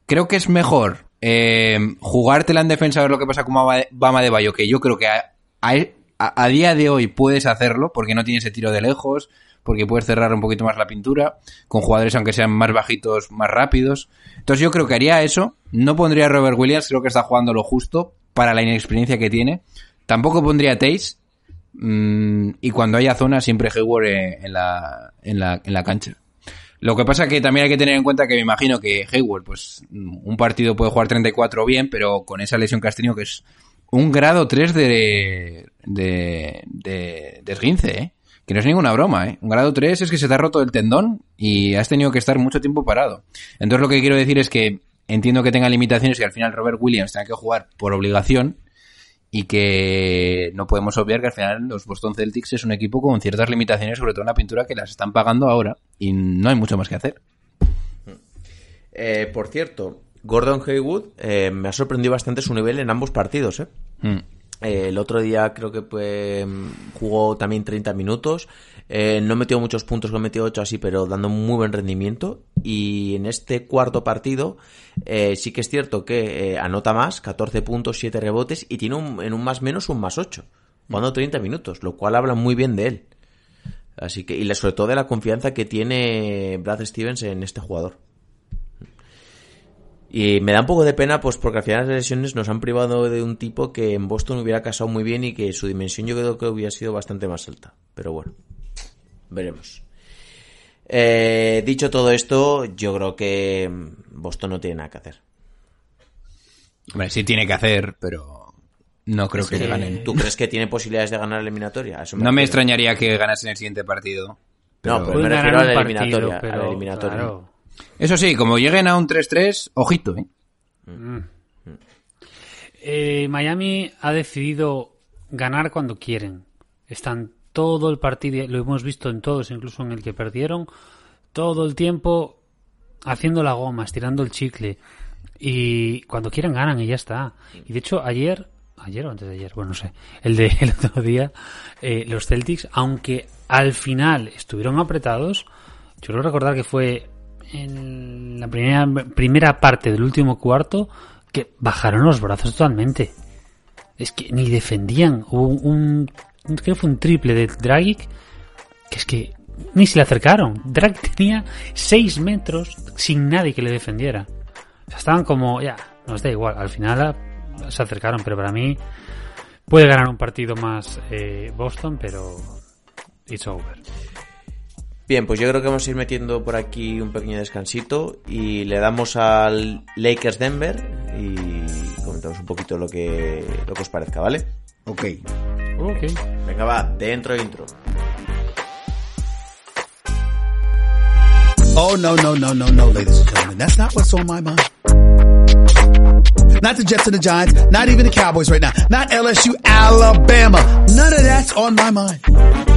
Creo que es mejor eh, jugártela en defensa a ver lo que pasa con Bama de, Bayo, que yo creo que a, a día de hoy puedes hacerlo, porque no tiene ese tiro de lejos, porque puedes cerrar un poquito más la pintura, con jugadores aunque sean más bajitos, más rápidos. Entonces yo creo que haría eso, no pondría a Robert Williams, creo que está jugando lo justo para la inexperiencia que tiene. Tampoco pondría a Tays, Mm, y cuando haya zona, siempre Hayward eh, en, la, en, la, en la cancha. Lo que pasa que también hay que tener en cuenta que me imagino que Hayward, pues un partido puede jugar 34 bien, pero con esa lesión que has tenido, que es un grado 3 de, de, de, de esguince, ¿eh? Que no es ninguna broma, ¿eh? Un grado 3 es que se te ha roto el tendón y has tenido que estar mucho tiempo parado. Entonces lo que quiero decir es que entiendo que tenga limitaciones y al final Robert Williams tenga que jugar por obligación y que no podemos obviar que al final los Boston Celtics es un equipo con ciertas limitaciones, sobre todo en la pintura, que las están pagando ahora y no hay mucho más que hacer. Eh, por cierto, Gordon Haywood eh, me ha sorprendido bastante su nivel en ambos partidos. ¿eh? Mm. Eh, el otro día creo que pues, jugó también 30 minutos. Eh, no metió muchos puntos, no metió 8 así, pero dando muy buen rendimiento. Y en este cuarto partido eh, sí que es cierto que eh, anota más, 14 puntos, 7 rebotes y tiene un- en un más menos un más 8, jugando 30 minutos, lo cual habla muy bien de él. Así que, y sobre todo de la confianza que tiene Brad Stevens en este jugador. Y me da un poco de pena, pues porque al final las lesiones nos han privado de un tipo que en Boston hubiera casado muy bien y que su dimensión yo creo que hubiera sido bastante más alta. Pero bueno, veremos. Eh, dicho todo esto, yo creo que Boston no tiene nada que hacer. Hombre, sí tiene que hacer, pero no creo que Eh, ganen. ¿Tú crees que tiene posibilidades de ganar la eliminatoria? No me extrañaría que ganasen el siguiente partido. No, pero- me refiero a la partido, eliminatoria. a la eliminatoria. claro, Eso sí, como lleguen a un 3-3, ojito, ¿eh? Eh, Miami ha decidido ganar cuando quieren. Están todo el partido, lo hemos visto en todos, incluso en el que perdieron, todo el tiempo haciendo la goma, estirando el chicle. Y cuando quieran ganan y ya está. Y de hecho, ayer, ayer o antes de ayer, bueno, no sé, el de el otro día, eh, los Celtics, aunque al final estuvieron apretados, yo creo recordar que fue en la primera, primera parte del último cuarto que bajaron los brazos totalmente. Es que ni defendían. Hubo un, creo que fue un triple de Dragic que es que ni se le acercaron. Dragic tenía 6 metros sin nadie que le defendiera. O sea, estaban como, ya, nos da igual. Al final se acercaron, pero para mí puede ganar un partido más eh, Boston, pero it's over. Bien, pues yo creo que vamos a ir metiendo por aquí un pequeño descansito y le damos al Lakers Denver y comentamos un poquito lo que, lo que os parezca, ¿vale? Ok. Ok. Venga, va, dentro intro. Oh, no, no, no, no, no, ladies and gentlemen. That's not what's on my mind. Not the Jets and the Giants, not even the Cowboys right now, not LSU, Alabama. None of that's on my mind.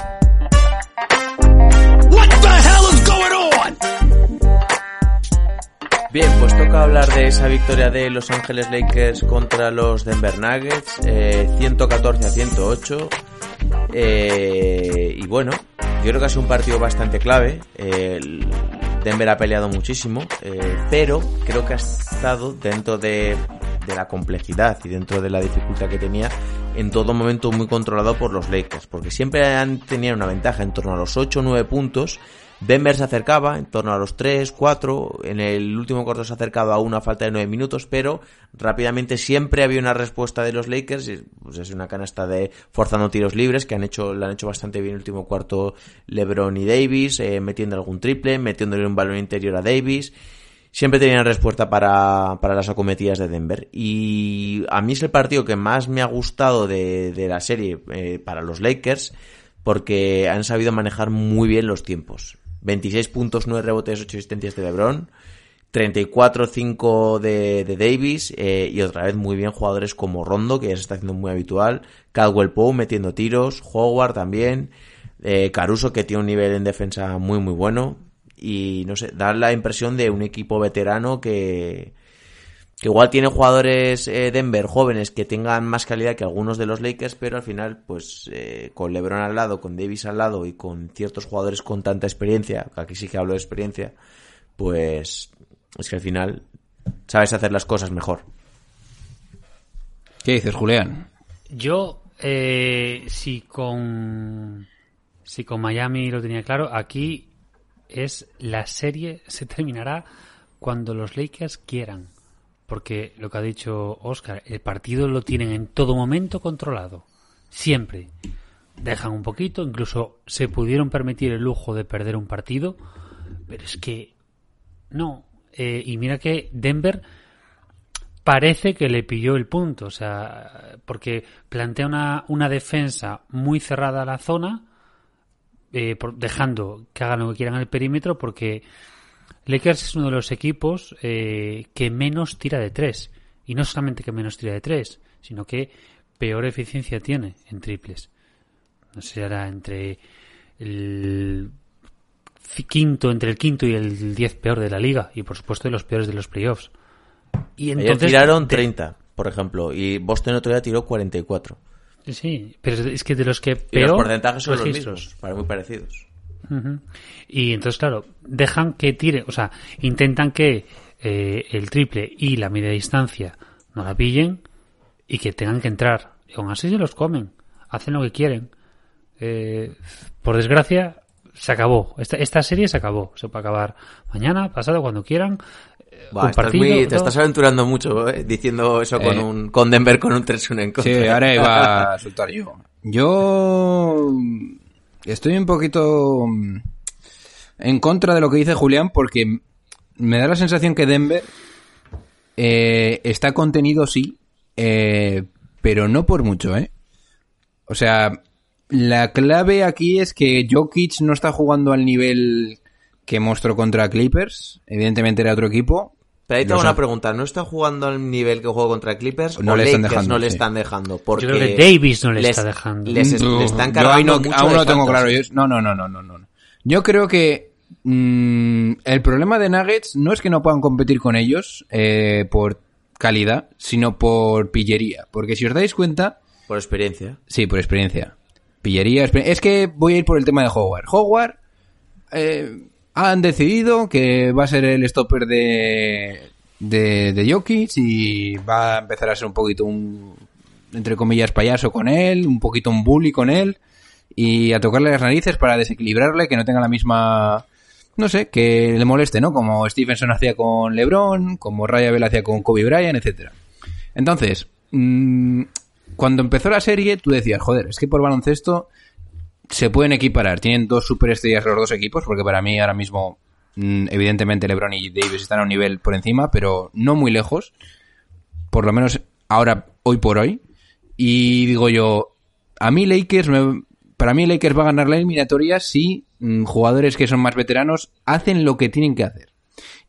Bien, pues toca hablar de esa victoria de Los Ángeles Lakers contra los Denver Nuggets, eh, 114 a 108. Eh, y bueno, yo creo que ha sido un partido bastante clave. Eh, Denver ha peleado muchísimo, eh, pero creo que ha estado dentro de, de la complejidad y dentro de la dificultad que tenía en todo momento muy controlado por los Lakers, porque siempre han tenido una ventaja en torno a los 8 o 9 puntos, Denver se acercaba en torno a los 3, 4, en el último cuarto se ha acercado a una falta de 9 minutos, pero rápidamente siempre había una respuesta de los Lakers, pues es una canasta de forzando tiros libres que han hecho, la han hecho bastante bien el último cuarto LeBron y Davis, eh, metiendo algún triple, metiéndole un balón interior a Davis, siempre tenían respuesta para, para las acometidas de Denver. Y a mí es el partido que más me ha gustado de, de la serie eh, para los Lakers, porque han sabido manejar muy bien los tiempos. 26 puntos, 9 rebotes, 8 asistencias de LeBron. 34-5 de, de Davis eh, y otra vez muy bien jugadores como Rondo, que ya se está haciendo muy habitual, Caldwell Poe metiendo tiros, Howard también, eh, Caruso que tiene un nivel en defensa muy muy bueno y no sé, da la impresión de un equipo veterano que, que igual tiene jugadores eh, Denver jóvenes que tengan más calidad que algunos de los Lakers, pero al final, pues eh, con LeBron al lado, con Davis al lado y con ciertos jugadores con tanta experiencia, aquí sí que hablo de experiencia, pues es que al final sabes hacer las cosas mejor. ¿Qué dices, Julián? Yo, eh, si con si con Miami lo tenía claro, aquí es la serie se terminará cuando los Lakers quieran. Porque lo que ha dicho Oscar, el partido lo tienen en todo momento controlado. Siempre. Dejan un poquito, incluso se pudieron permitir el lujo de perder un partido, pero es que no. Eh, y mira que Denver parece que le pilló el punto, o sea, porque plantea una, una defensa muy cerrada a la zona, eh, dejando que hagan lo que quieran el perímetro, porque Lakers es uno de los equipos eh, que menos tira de tres. Y no solamente que menos tira de tres, sino que peor eficiencia tiene en triples. No sé, era entre el quinto, entre el quinto y el diez peor de la liga. Y por supuesto de los peores de los playoffs. Y Ayer entonces tiraron de- 30, por ejemplo, y Boston otro día tiró 44. Sí, pero es que de los que Y peor los porcentajes son los mismos, para muy parecidos. Y entonces, claro, dejan que tire, o sea, intentan que eh, el triple y la media distancia no la pillen y que tengan que entrar. Y aún así se los comen, hacen lo que quieren. Eh, por desgracia, se acabó. Esta, esta serie se acabó. Se puede acabar mañana, pasado, cuando quieran. Eh, Buah, un estás partido, muy- te estás aventurando mucho eh, diciendo eso con, Eh. un, con Denver con un 3-1 en contra. Sí, ahora iba a soltar yo. Yo estoy un poquito mm, en contra de lo que dice Julián porque me da la sensación que Denver eh, está contenido, sí, eh, pero no por mucho, ¿eh? O sea, la clave aquí es que Jokic no está jugando al nivel que mostró contra Clippers. Evidentemente era otro equipo. Pero ahí te Los hago una pregunta, ¿no está jugando al nivel que juega contra Clippers? No o le están Lakers dejando, no le sí. están dejando? Porque Yo creo que Davis no le les- está dejando. Les, No, le están cargando no- mucho aún no lo tengo claro. Yo- no, no, no, no, no, no. Yo creo que mm, el problema de Nuggets no es que no puedan competir con ellos eh, por calidad, sino por pillería. Porque si os dais cuenta, Por experiencia. sí, por experiencia. Pillería, exper- es que voy a ir por el tema de Howard. Howard eh, han decidido que va a ser el stopper de, de, de Jokic y va a empezar a ser un poquito un, entre comillas, payaso con él, un poquito un bully con él y a tocarle las narices para desequilibrarle, que no tenga la misma, no sé, que le moleste, ¿no? Como Stevenson hacía con LeBron, como Raya Bell hacía con Kobe Bryant, etcétera. Entonces, mm, cuando empezó la serie, tú decías, joder, es que por baloncesto se pueden equiparar. Tienen dos superestrellas los dos equipos, porque para mí ahora mismo, mm, evidentemente, LeBron y Davis están a un nivel por encima, pero no muy lejos. Por lo menos ahora, hoy por hoy. Y digo yo, a mí Lakers, me- para mí Lakers va a ganar la eliminatoria si mm, jugadores que son más veteranos hacen lo que tienen que hacer.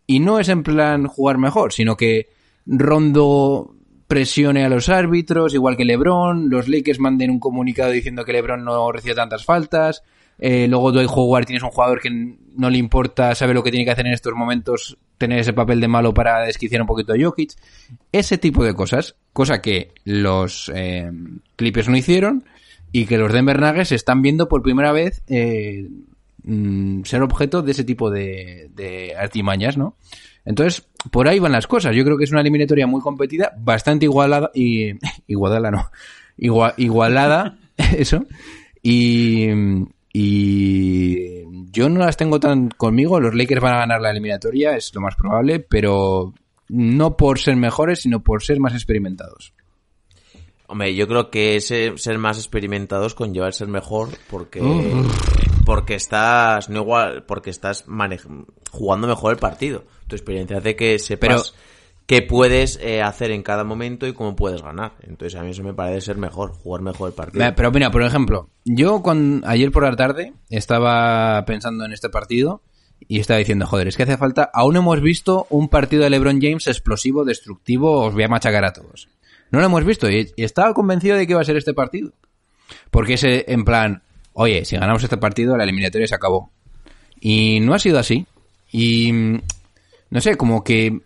Y no es en plan jugar mejor, sino que Rondo presione a los árbitros, igual que LeBron, los Lakers manden un comunicado diciendo que LeBron no recibe tantas faltas, eh, luego Dwight Howard tienes un jugador que no le importa, sabe lo que tiene que hacer en estos momentos, tener ese papel de malo para desquiciar un poquito a Jokic, ese tipo de cosas, cosa que los eh, Clippers no hicieron y que los Denver Nuggets están viendo por primera vez eh, mm, ser objeto de ese tipo de, de artimañas, ¿no? Entonces, por ahí van las cosas. Yo creo que es una eliminatoria muy competida, bastante igualada y igualada no, Igua- igualada, eso. Y, y yo no las tengo tan conmigo. Los Lakers van a ganar la eliminatoria, es lo más probable, pero no por ser mejores, sino por ser más experimentados. Hombre, yo creo que ese ser más experimentados conlleva el ser mejor porque porque estás no igual porque estás jugando mejor el partido. Tu experiencia hace que sepas qué puedes eh, hacer en cada momento y cómo puedes ganar. Entonces a mí eso me parece ser mejor, jugar mejor el partido. Pero mira, por ejemplo, yo cuando, ayer por la tarde estaba pensando en este partido y estaba diciendo, joder, es que hace falta, aún no hemos visto un partido de LeBron James explosivo, destructivo, os voy a machacar a todos. No lo hemos visto y, estaba convencido de que iba a ser este partido. Porque es eh, en plan, oye, si ganamos este partido, la eliminatoria se acabó. Y no ha sido así. Y no sé, como que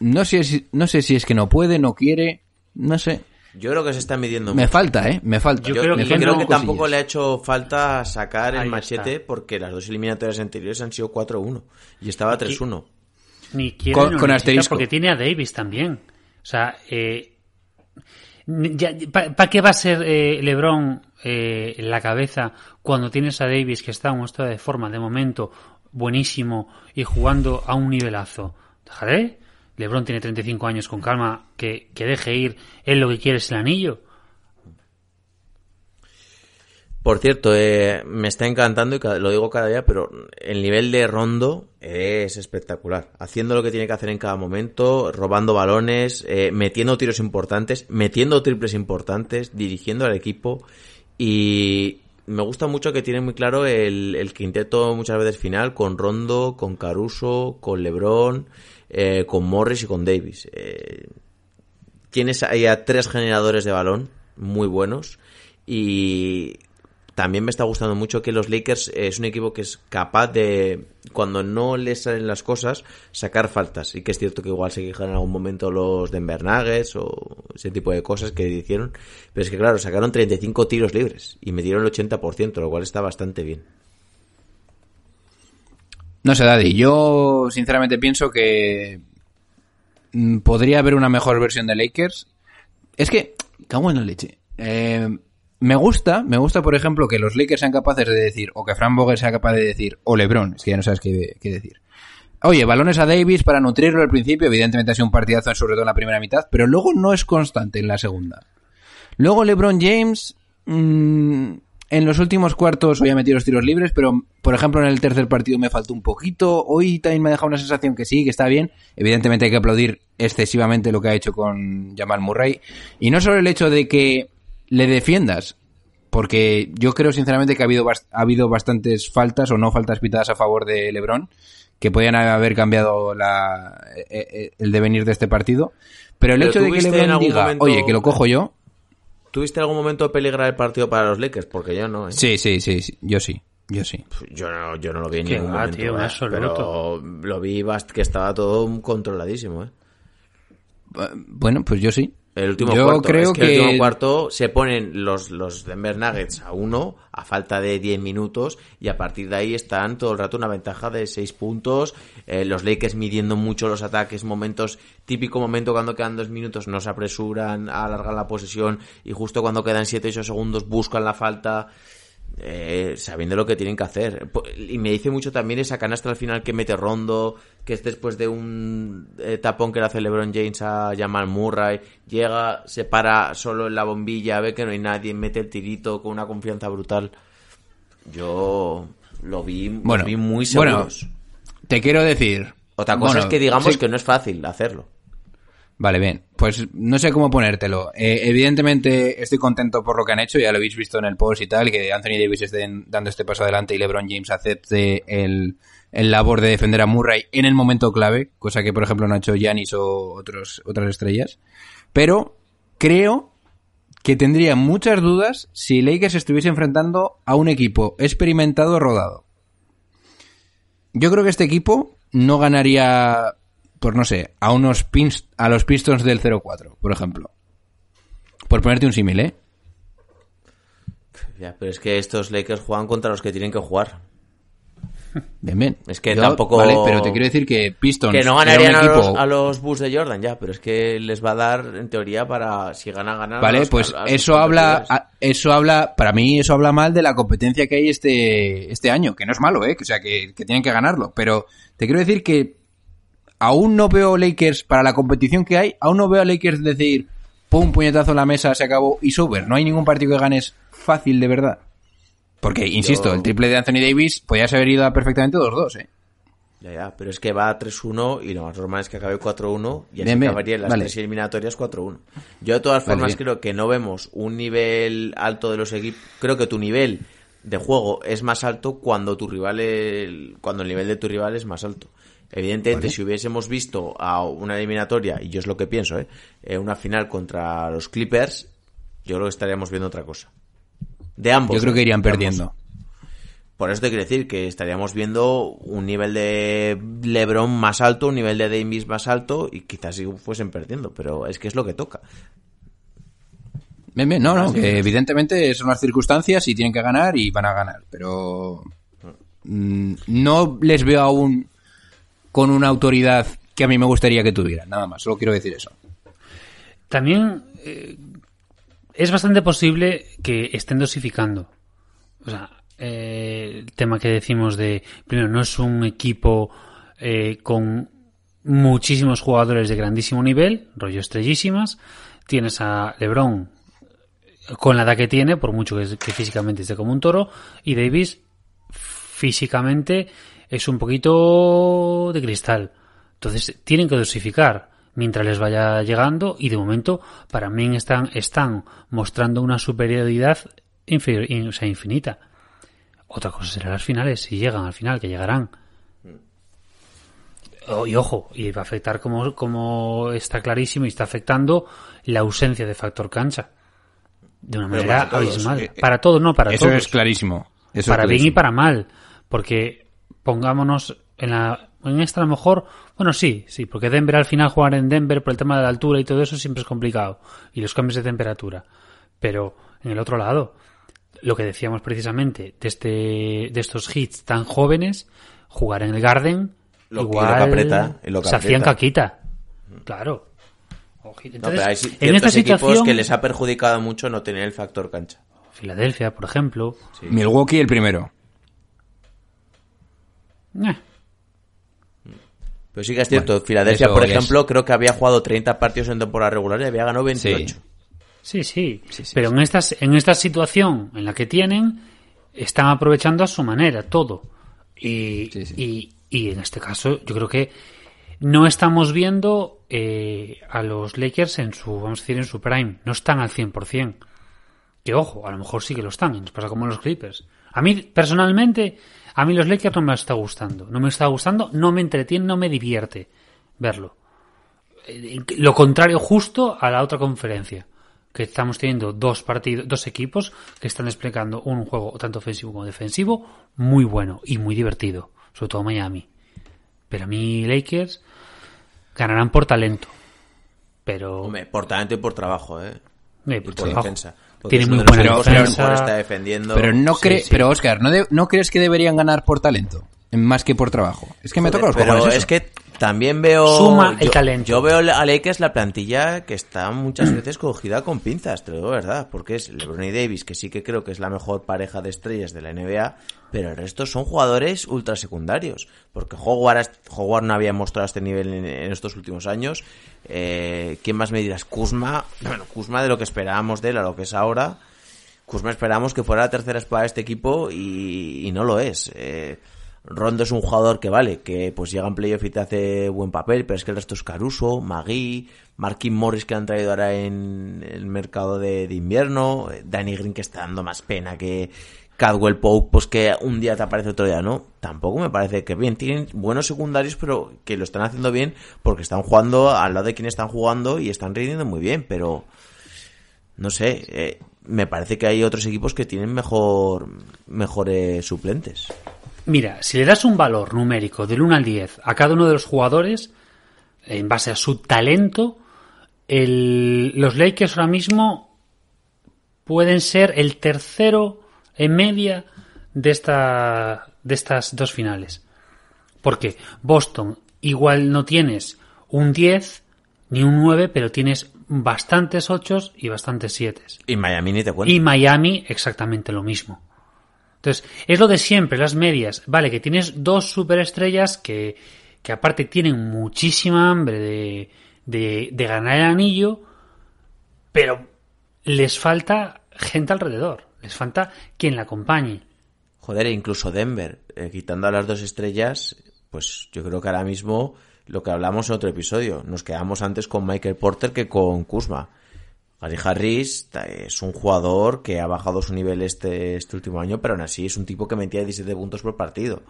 no sé, si- no sé si es que no puede, no quiere, no sé. Yo creo que se está midiendo Me mucho. falta, ¿eh? Me falta. Yo Yo, creo yo que creo no. que tampoco cosillas. le ha hecho falta sacar el Ahí machete está. porque las dos eliminatorias anteriores han sido 4-1 y estaba 3-1. Ni quiere Con- ni con necesita, asterisco. Porque tiene a Davis también. O sea, eh, ¿para qué va a ser eh, LeBron eh, en la cabeza cuando tienes a Davis que está en un estado de forma de momento buenísimo y jugando a un nivelazo? Déjale. LeBron tiene 35 años con calma, que, que deje ir. Él lo que quiere es el anillo. Por cierto, eh, me está encantando y lo digo cada día, pero el nivel de Rondo es espectacular. Haciendo lo que tiene que hacer en cada momento, robando balones, eh, metiendo tiros importantes, metiendo triples importantes, dirigiendo al equipo y me gusta mucho que tiene muy claro el, quinteto muchas veces final con Rondo, con Caruso, con LeBron, eh, con Morris y con Davis. Eh, tienes ahí a tres generadores de balón muy buenos y también me está gustando mucho que los Lakers es un equipo que es capaz de, cuando no les salen las cosas, sacar faltas. Y que es cierto que igual se quejan en algún momento los Denver Nuggets o ese tipo de cosas que hicieron. Pero es que claro, sacaron 35 tiros libres y metieron el 80%, lo cual está bastante bien. No sé, Daddy, yo sinceramente pienso que mm, podría haber una mejor versión de Lakers. Es que, cago en leche. Eh, me gusta, me gusta, por ejemplo, que los Lakers sean capaces de decir, o que Frank Vogel sea capaz de decir, o LeBron, es que ya no sabes qué, qué decir. Oye, balones a Davis para nutrirlo al principio, evidentemente ha sido un partidazo, sobre todo en la primera mitad, pero luego no es constante en la segunda. Luego LeBron James, mm, en los últimos cuartos hoy ha metido los tiros libres, pero por ejemplo en el tercer partido me faltó un poquito. Hoy también me ha dejado una sensación que sí, que está bien. Evidentemente hay que aplaudir excesivamente lo que ha hecho con Jamal Murray. Y no solo el hecho de que le defiendas, porque yo creo sinceramente que ha habido, bast- ha habido bastantes faltas o no faltas pitadas a favor de LeBron que podían haber cambiado la, eh, eh, el devenir de este partido. Pero el Pero hecho de que ¿tuviste en LeBron diga, momento- oye, que lo cojo yo, ¿Tuviste algún momento peligrar el partido para los Lakers? Porque yo no, ¿eh? Sí, sí, sí, sí, yo sí, yo sí. Yo no, yo no lo vi en ningún va, momento. tío, en ¿eh? Pero lo vi bast- que estaba todo controladísimo. Eh, Bueno, pues yo sí. El último yo cuarto. creo es que, el último cuarto se ponen los, los Denver Nuggets a uno a falta de 10 minutos y a partir de ahí están todo el rato una ventaja de 6 puntos. Eh, los Lakers midiendo mucho los ataques, momentos, típico momento cuando quedan 2 minutos no se apresuran, alargan la posesión y justo cuando quedan 7-8 segundos buscan la falta. Eh, sabiendo lo que tienen que hacer. Y me dice mucho también esa canasta al final que mete Rondo, que es después de un eh, tapón que le hace LeBron James a Jamal Murray, llega, se para solo en la bombilla, ve que no hay nadie, mete el tirito con una confianza brutal. Yo lo vi, lo Bueno, vi muy bueno, seguros. te quiero decir. Otra cosa bueno, es que digamos sí- que no es fácil hacerlo. Vale, bien. Pues no sé cómo ponértelo. Eh, evidentemente estoy contento por lo que han hecho, ya lo habéis visto en el post y tal, que Anthony Davis esté dando este paso adelante y LeBron James acepte el, el labor de defender a Murray en el momento clave, cosa que por ejemplo no ha hecho Giannis o otros, otras estrellas. Pero creo que tendría muchas dudas si Lakers estuviese enfrentando a un equipo experimentado rodado. Yo creo que este equipo no ganaría, pues no sé, a unos pins, a los Pistons del 0-4, por ejemplo. Por ponerte un símil, ¿eh? Ya, pero es que estos Lakers juegan contra los que tienen que jugar. Bien, bien. Es que Yo- tampoco- Vale, pero te quiero decir que Pistons Que no era ganarían a, los, a los Bulls de Jordan ya, pero es que les va a dar, en teoría, para si ganan, ganar. Vale, los- pues a- a los eso habla, a- eso habla, para mí eso habla mal de la competencia que hay este, este año, que no es malo, eh, que, o sea, que, que tienen que ganarlo, pero te quiero decir que aún no veo Lakers, para la competición que hay, aún no veo a Lakers decir, pum, puñetazo en la mesa, se acabó, y sober, no hay ningún partido que ganes fácil de verdad. Porque, insisto, Yo- el triple de Anthony Davis podía haber ido a perfectamente 2-2, eh. Ya, ya, pero es que va 3-1 y lo más normal es que acabe 4-1 y así Bien, bien, acabaría en las vale. tres eliminatorias 4-1. Yo de todas formas creo que no vemos un nivel alto de los equipos. Creo que tu nivel de juego es más alto cuando tu rival el, cuando el nivel de tu rival es más alto. Evidentemente, si hubiésemos visto a una eliminatoria, y yo es lo que pienso, ¿eh? Eh, una final contra los Clippers, yo creo que estaríamos viendo otra cosa. De ambos. Yo creo que ¿eh? irían De ambos. perdiendo. Por eso te quiero decir que estaríamos viendo un nivel de LeBron más alto, un nivel de Davis más alto y quizás si fuesen perdiendo, pero es que es lo que toca. Bien, bien, no, no, que evidentemente son las circunstancias y tienen que ganar y van a ganar, pero mm, no les veo aún con una autoridad que a mí me gustaría que tuvieran, nada más, solo quiero decir eso. También eh, es bastante posible que estén dosificando. O sea, eh, el tema que decimos de, primero, no es un equipo eh, con muchísimos jugadores de grandísimo nivel, rollo estrellísimas. Tienes a LeBron con la edad que tiene, por mucho que, que físicamente esté como un toro, y Davis físicamente es un poquito de cristal. Entonces tienen que dosificar mientras les vaya llegando y de momento para mí están, están mostrando una superioridad inferior, in- o sea, infinita. Otra cosa será las finales, si llegan al final, que llegarán. Oh, y ojo, y va a afectar como, como está clarísimo y está afectando la ausencia de factor cancha. De una manera para todos, abismal. eh, para todos, no, para eso todos es clarísimo. Eso para es bien y para mal. Porque pongámonos en la en esta a lo mejor, bueno, sí, sí, porque Denver al final jugar en Denver por el tema de la altura y todo eso siempre es complicado. Y los cambios de temperatura. Pero en el otro lado, lo que decíamos precisamente de este de estos hits tan jóvenes, jugar en el Garden, Lo- y lo que igual aprieta, y lo que se hacían caquita. Claro. No, Entonces, pero hay en esta situación, que les ha perjudicado mucho no tener el factor cancha. Filadelfia, por ejemplo, Milwaukee el primero. Eh, Pero sí que es cierto, Bueno, Filadelfia, por es- ejemplo, creo que había jugado 30 partidos en temporada regular y había ganado 28. Sí, sí. Sí, sí, Pero en estas, en esta situación en la que tienen, están aprovechando a su manera todo. Y, Sí, sí. y, y en este caso, yo creo que no estamos viendo eh, a los Lakers en su, vamos a decir, en su prime. No están al 100%. Que ojo, a lo mejor sí que lo están. y Nos pasa como los Clippers. A mí, personalmente, a mí los Lakers no me está gustando. No me está gustando, no me entretiene, no me divierte verlo. Eh, Lo contrario justo a la otra conferencia. Que estamos teniendo dos partidos, dos equipos que están desplegando un juego tanto ofensivo como defensivo muy bueno y muy divertido. Sobre todo Miami. Pero a mí Lakers ganarán por talento. Pero Hombre, por talento y por trabajo, ¿eh? eh, Y por por defensa. Tiene muy buena defensa. mejor está defendiendo. Pero no Sí, cree, sí. pero Oscar, ¿no, de- ¿no crees que deberían ganar por talento? Más que por trabajo. Es que me Joder, toca los pero cojones es eso. que también veo Suma el yo, talento. Yo veo a Lakers la plantilla que está muchas veces cogida con pinzas, te lo digo verdad, porque es LeBron y Davis, que sí que creo que es la mejor pareja de estrellas de la NBA, pero el resto son jugadores ultra secundarios, porque Howard, Howard no había mostrado este nivel en, en estos últimos años. Eh, ¿Quién más me dirás? Kuzma, bueno, Kuzma de lo que esperábamos de él a lo que es ahora. Kuzma esperamos que fuera la tercera espada de este equipo y, y no lo es. Eh, Rondo es un jugador que vale, que pues llega en playoff y te hace buen papel, pero es que el resto es Caruso, Magui, Marquín Morris que han traído ahora en el mercado de, invierno, eh, Danny Green que está dando más pena que Cadwell Pope, pues que un día te aparece otro día, ¿no? Tampoco me parece que bien, tienen buenos secundarios, pero que lo están haciendo bien porque están jugando al lado de quien están jugando y están rindiendo muy bien, pero no sé, eh, me parece que hay otros equipos que tienen mejor mejores suplentes. Mira, si le das un valor numérico del 1 al 10 a cada uno de los jugadores, en base a su talento, el- los Lakers ahora mismo pueden ser el tercero en media de esta de estas dos finales. Porque Boston igual no tienes un 10 ni un 9, pero tienes bastantes 8 y bastantes 7. Y Miami ni te cuento. Y Miami exactamente lo mismo. Entonces, es lo de siempre, las medias. Vale, que tienes dos superestrellas que, que aparte tienen muchísima hambre de, de, de ganar el anillo, pero les falta gente alrededor. Les falta quien la acompañe. Joder, e incluso Denver, eh, quitando a las dos estrellas, pues yo creo que ahora mismo lo que hablamos en otro episodio, nos quedamos antes con Michael Porter que con Kuzma. Gary Harris es un jugador que ha bajado su nivel este, este último año, pero aún así es un tipo que metía 17 puntos por partido.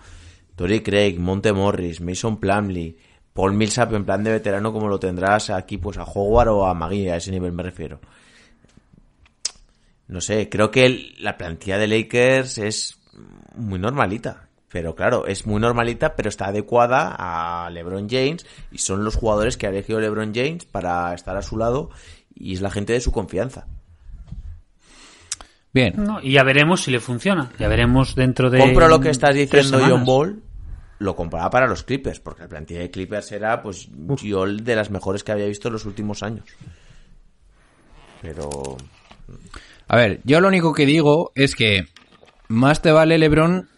Tory Craig, Monte Morris, Mason Plumlee, Paul Millsap en plan de veterano como lo tendrás aquí pues a Howard o a Magui, a ese nivel me refiero. No sé, creo que la plantilla de Lakers es muy normalita. Pero claro, es muy normalita, pero está adecuada a LeBron James y son los jugadores que ha elegido LeBron James para estar a su lado y es la gente de su confianza. Bien. ¿no? Y ya veremos si le funciona. Ya veremos dentro de. Compro lo que estás diciendo, John. Ball. Lo compraba para los Clippers, porque la plantilla de Clippers era, pues, yo de las mejores que había visto en los últimos años. Pero. A ver, yo lo único que digo es que más te vale LeBron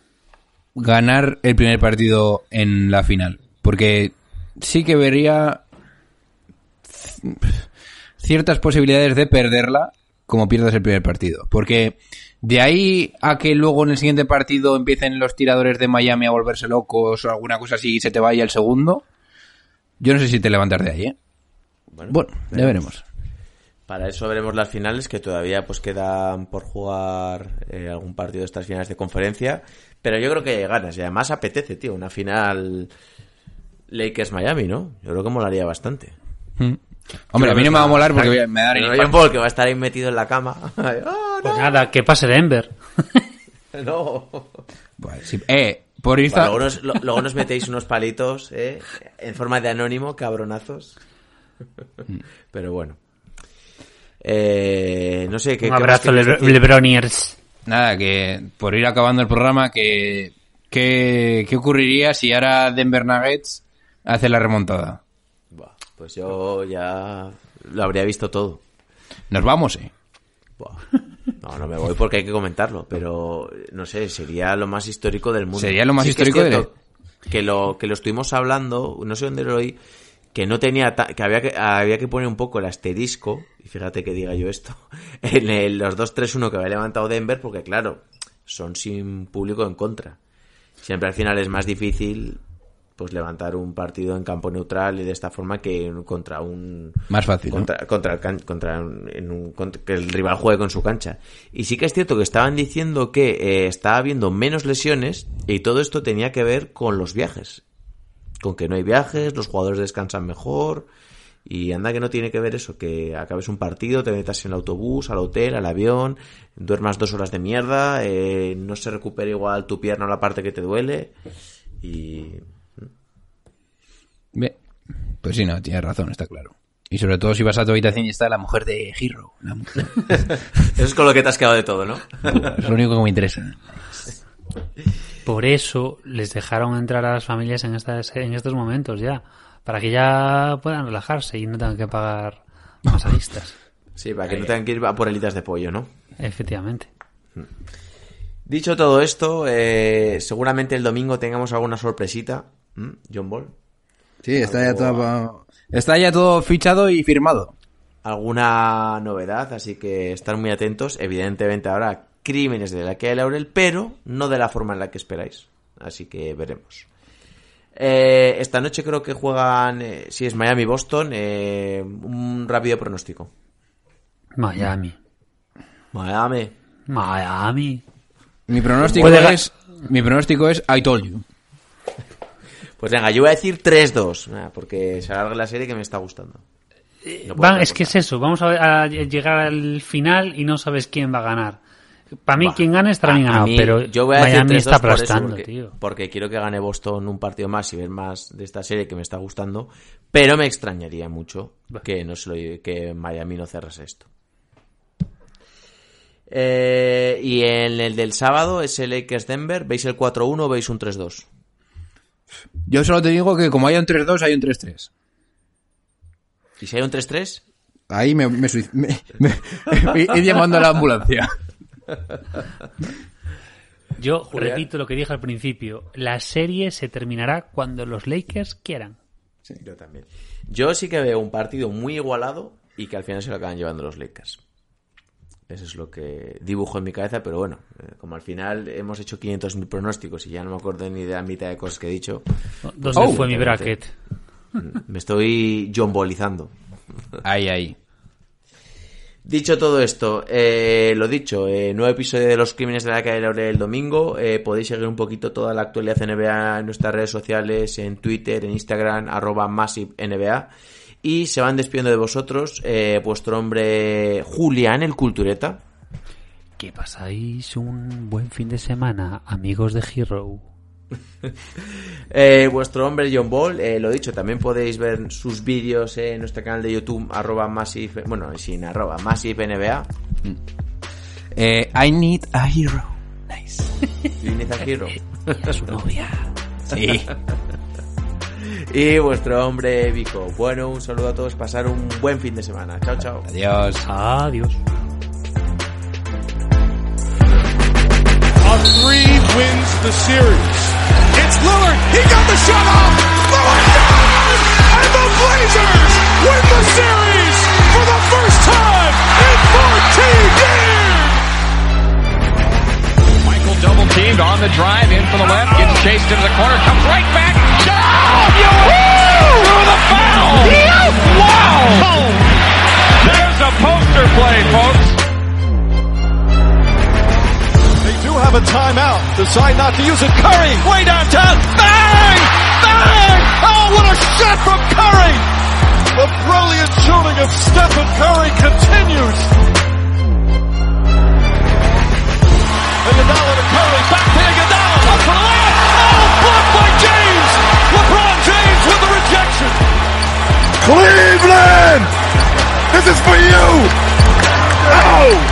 ganar el primer partido en la final. Porque sí que vería ciertas posibilidades de perderla como pierdas el primer partido. Porque de ahí a que luego en el siguiente partido empiecen los tiradores de Miami a volverse locos o alguna cosa así y se te vaya el segundo, yo no sé si te levantas de ahí, ¿eh? Bueno, ya veremos. Para eso veremos las finales, que todavía pues quedan por jugar eh, algún partido de estas finales de conferencia. Pero yo creo que hay ganas y además apetece, tío, una final Lakers-Miami, ¿no? Yo creo que molaría bastante. Mm. Hombre, a mí no me va a molar porque voy a- me da el no John Paul, que va a estar ahí metido en la cama. ¡Ah, Pues nada, que pase Denver. no! Bueno, sí. Eh, por Bueno, luego, nos, lo- luego nos metéis unos palitos, ¿eh? En forma de anónimo, cabronazos. Pero bueno. Eh, no sé, ¿qué Un abrazo? Lebroniers. Nada, que por ir acabando el programa, que, que- ¿qué ocurriría si ahora Denver Nuggets hace la remontada? Buah, pues yo ya lo habría visto todo. Nos vamos, eh. Buah. No, no me voy porque hay que comentarlo, pero no sé, sería lo más histórico del mundo. Sería lo más que histórico de- cierto que lo que lo estuvimos hablando, no sé dónde lo oí, que no tenía ta- que había que había que poner un poco el asterisco, y fíjate que diga yo esto, en el- los 2-3-1 que había levantado Denver porque claro, son sin público en contra. Siempre al final es más difícil pues levantar un partido en campo neutral y de esta forma que contra un Más fácil, ¿no? contra, contra el can- contra un- en un- contra- que el rival juegue con su cancha. Y sí que es cierto que estaban diciendo que eh, estaba habiendo menos lesiones y todo esto tenía que ver con los viajes. Con que no hay viajes, los jugadores descansan mejor y anda que no tiene que ver eso, que acabes un partido, te metas en el autobús, al hotel, al avión, duermas dos horas de mierda, eh, no se recupera igual tu pierna o la parte que te duele y... Pues sí, no, tienes razón, está claro. Y sobre todo si vas a tu habitación y está la mujer de mujer. Eso es con lo que te has quedado de todo, ¿no? es lo único que me interesa. Por eso les dejaron entrar a las familias en, estas, en estos momentos ya. Para que ya puedan relajarse y no tengan que pagar masajistas. Sí, para que no tengan que ir a por elitas de pollo, ¿no? Efectivamente. Dicho todo esto, eh, seguramente el domingo tengamos alguna sorpresita. ¿Mm? John Ball. Sí, está ya todo, está ya todo fichado y firmado. Alguna novedad, así que estar muy atentos. Evidentemente habrá crímenes de la que hay Laurel, pero no de la forma en la que esperáis. Así que veremos. Eh, esta noche creo que juegan, eh, si es Miami-Boston, eh, un rápido pronóstico. Miami. Miami. Miami. Mi pronóstico es, mi pronóstico es I told you. Pues venga, yo voy a decir 3-2, ah, porque se alarga la serie que me está gustando. No puedo Van- es que es eso. Vamos a, llegar al final y no sabes quién va a ganar. Para mí, quien gane estará bien a ganado, mí, pero yo voy a Miami 3-2 está por aplastando, porque, tío. porque quiero que gane Boston un partido más y ver más de esta serie que me está gustando, pero me extrañaría mucho que no se lo, que Miami no cerrase esto. Eh, y en el del sábado es el Lakers Denver. ¿Veis el 4-1 o veis un 3-2? Yo solo te digo que como hay un 3-2, hay un 3-3. ¿Y si hay un 3-3? Ahí me, me, me- me- ir llamando a la ambulancia. Yo Julián. repito lo que dije al principio. La serie se terminará cuando los Lakers quieran. Yo también. Yo sí que veo un partido muy igualado y que al final se lo acaban llevando los Lakers. Eso es lo que dibujo en mi cabeza, pero bueno, eh, como al final hemos hecho 500.000 pronósticos y ya no me acuerdo ni de la mitad de cosas que he dicho, ¿Dónde Oh. fue mi bracket? me estoy jombolizando. Ahí, ahí. Dicho todo esto, eh, lo dicho, eh, nuevo episodio de Los Crímenes de la Calle Laurel el domingo. Eh, podéis seguir un poquito toda la actualidad NBA en nuestras redes sociales, en Twitter, en Instagram, arroba Massive NBA. Y se van despidiendo de vosotros eh, vuestro hombre Julián, el cultureta. Que pasáis un buen fin de semana, amigos de Hero. Eh, vuestro hombre John Ball, eh, lo dicho, también podéis ver sus vídeos en nuestro canal de YouTube, arroba Massive, bueno, sin arroba Massive NBA. Eh, I need a hero. Nice. Linita Hero. Y a su novia. Sí. Y vuestro hombre Vico. Bueno, un saludo a todos, pasar un buen fin de semana. Chao, chao. Adiós. Adiós. A three wins the series. It's Lillard. He got the shot off. Lillard does! And the Blazers win the series for the first time in 14 years. Michael double teamed on the drive in for the left, gets chased into the corner, comes right back. Shot! You through the foul! Wow! Oh. There's a poster play, folks. They do have a timeout. Decide not to use it. Curry way downtown. Bang! Bang! Oh, what a shot from Curry! The brilliant shooting of Stephen Curry continues. Iguodala to Curry. Back to Iguodala. Up for the layup. Blocked by James. LeBron James with the rejection. Cleveland! This is for you! Oh!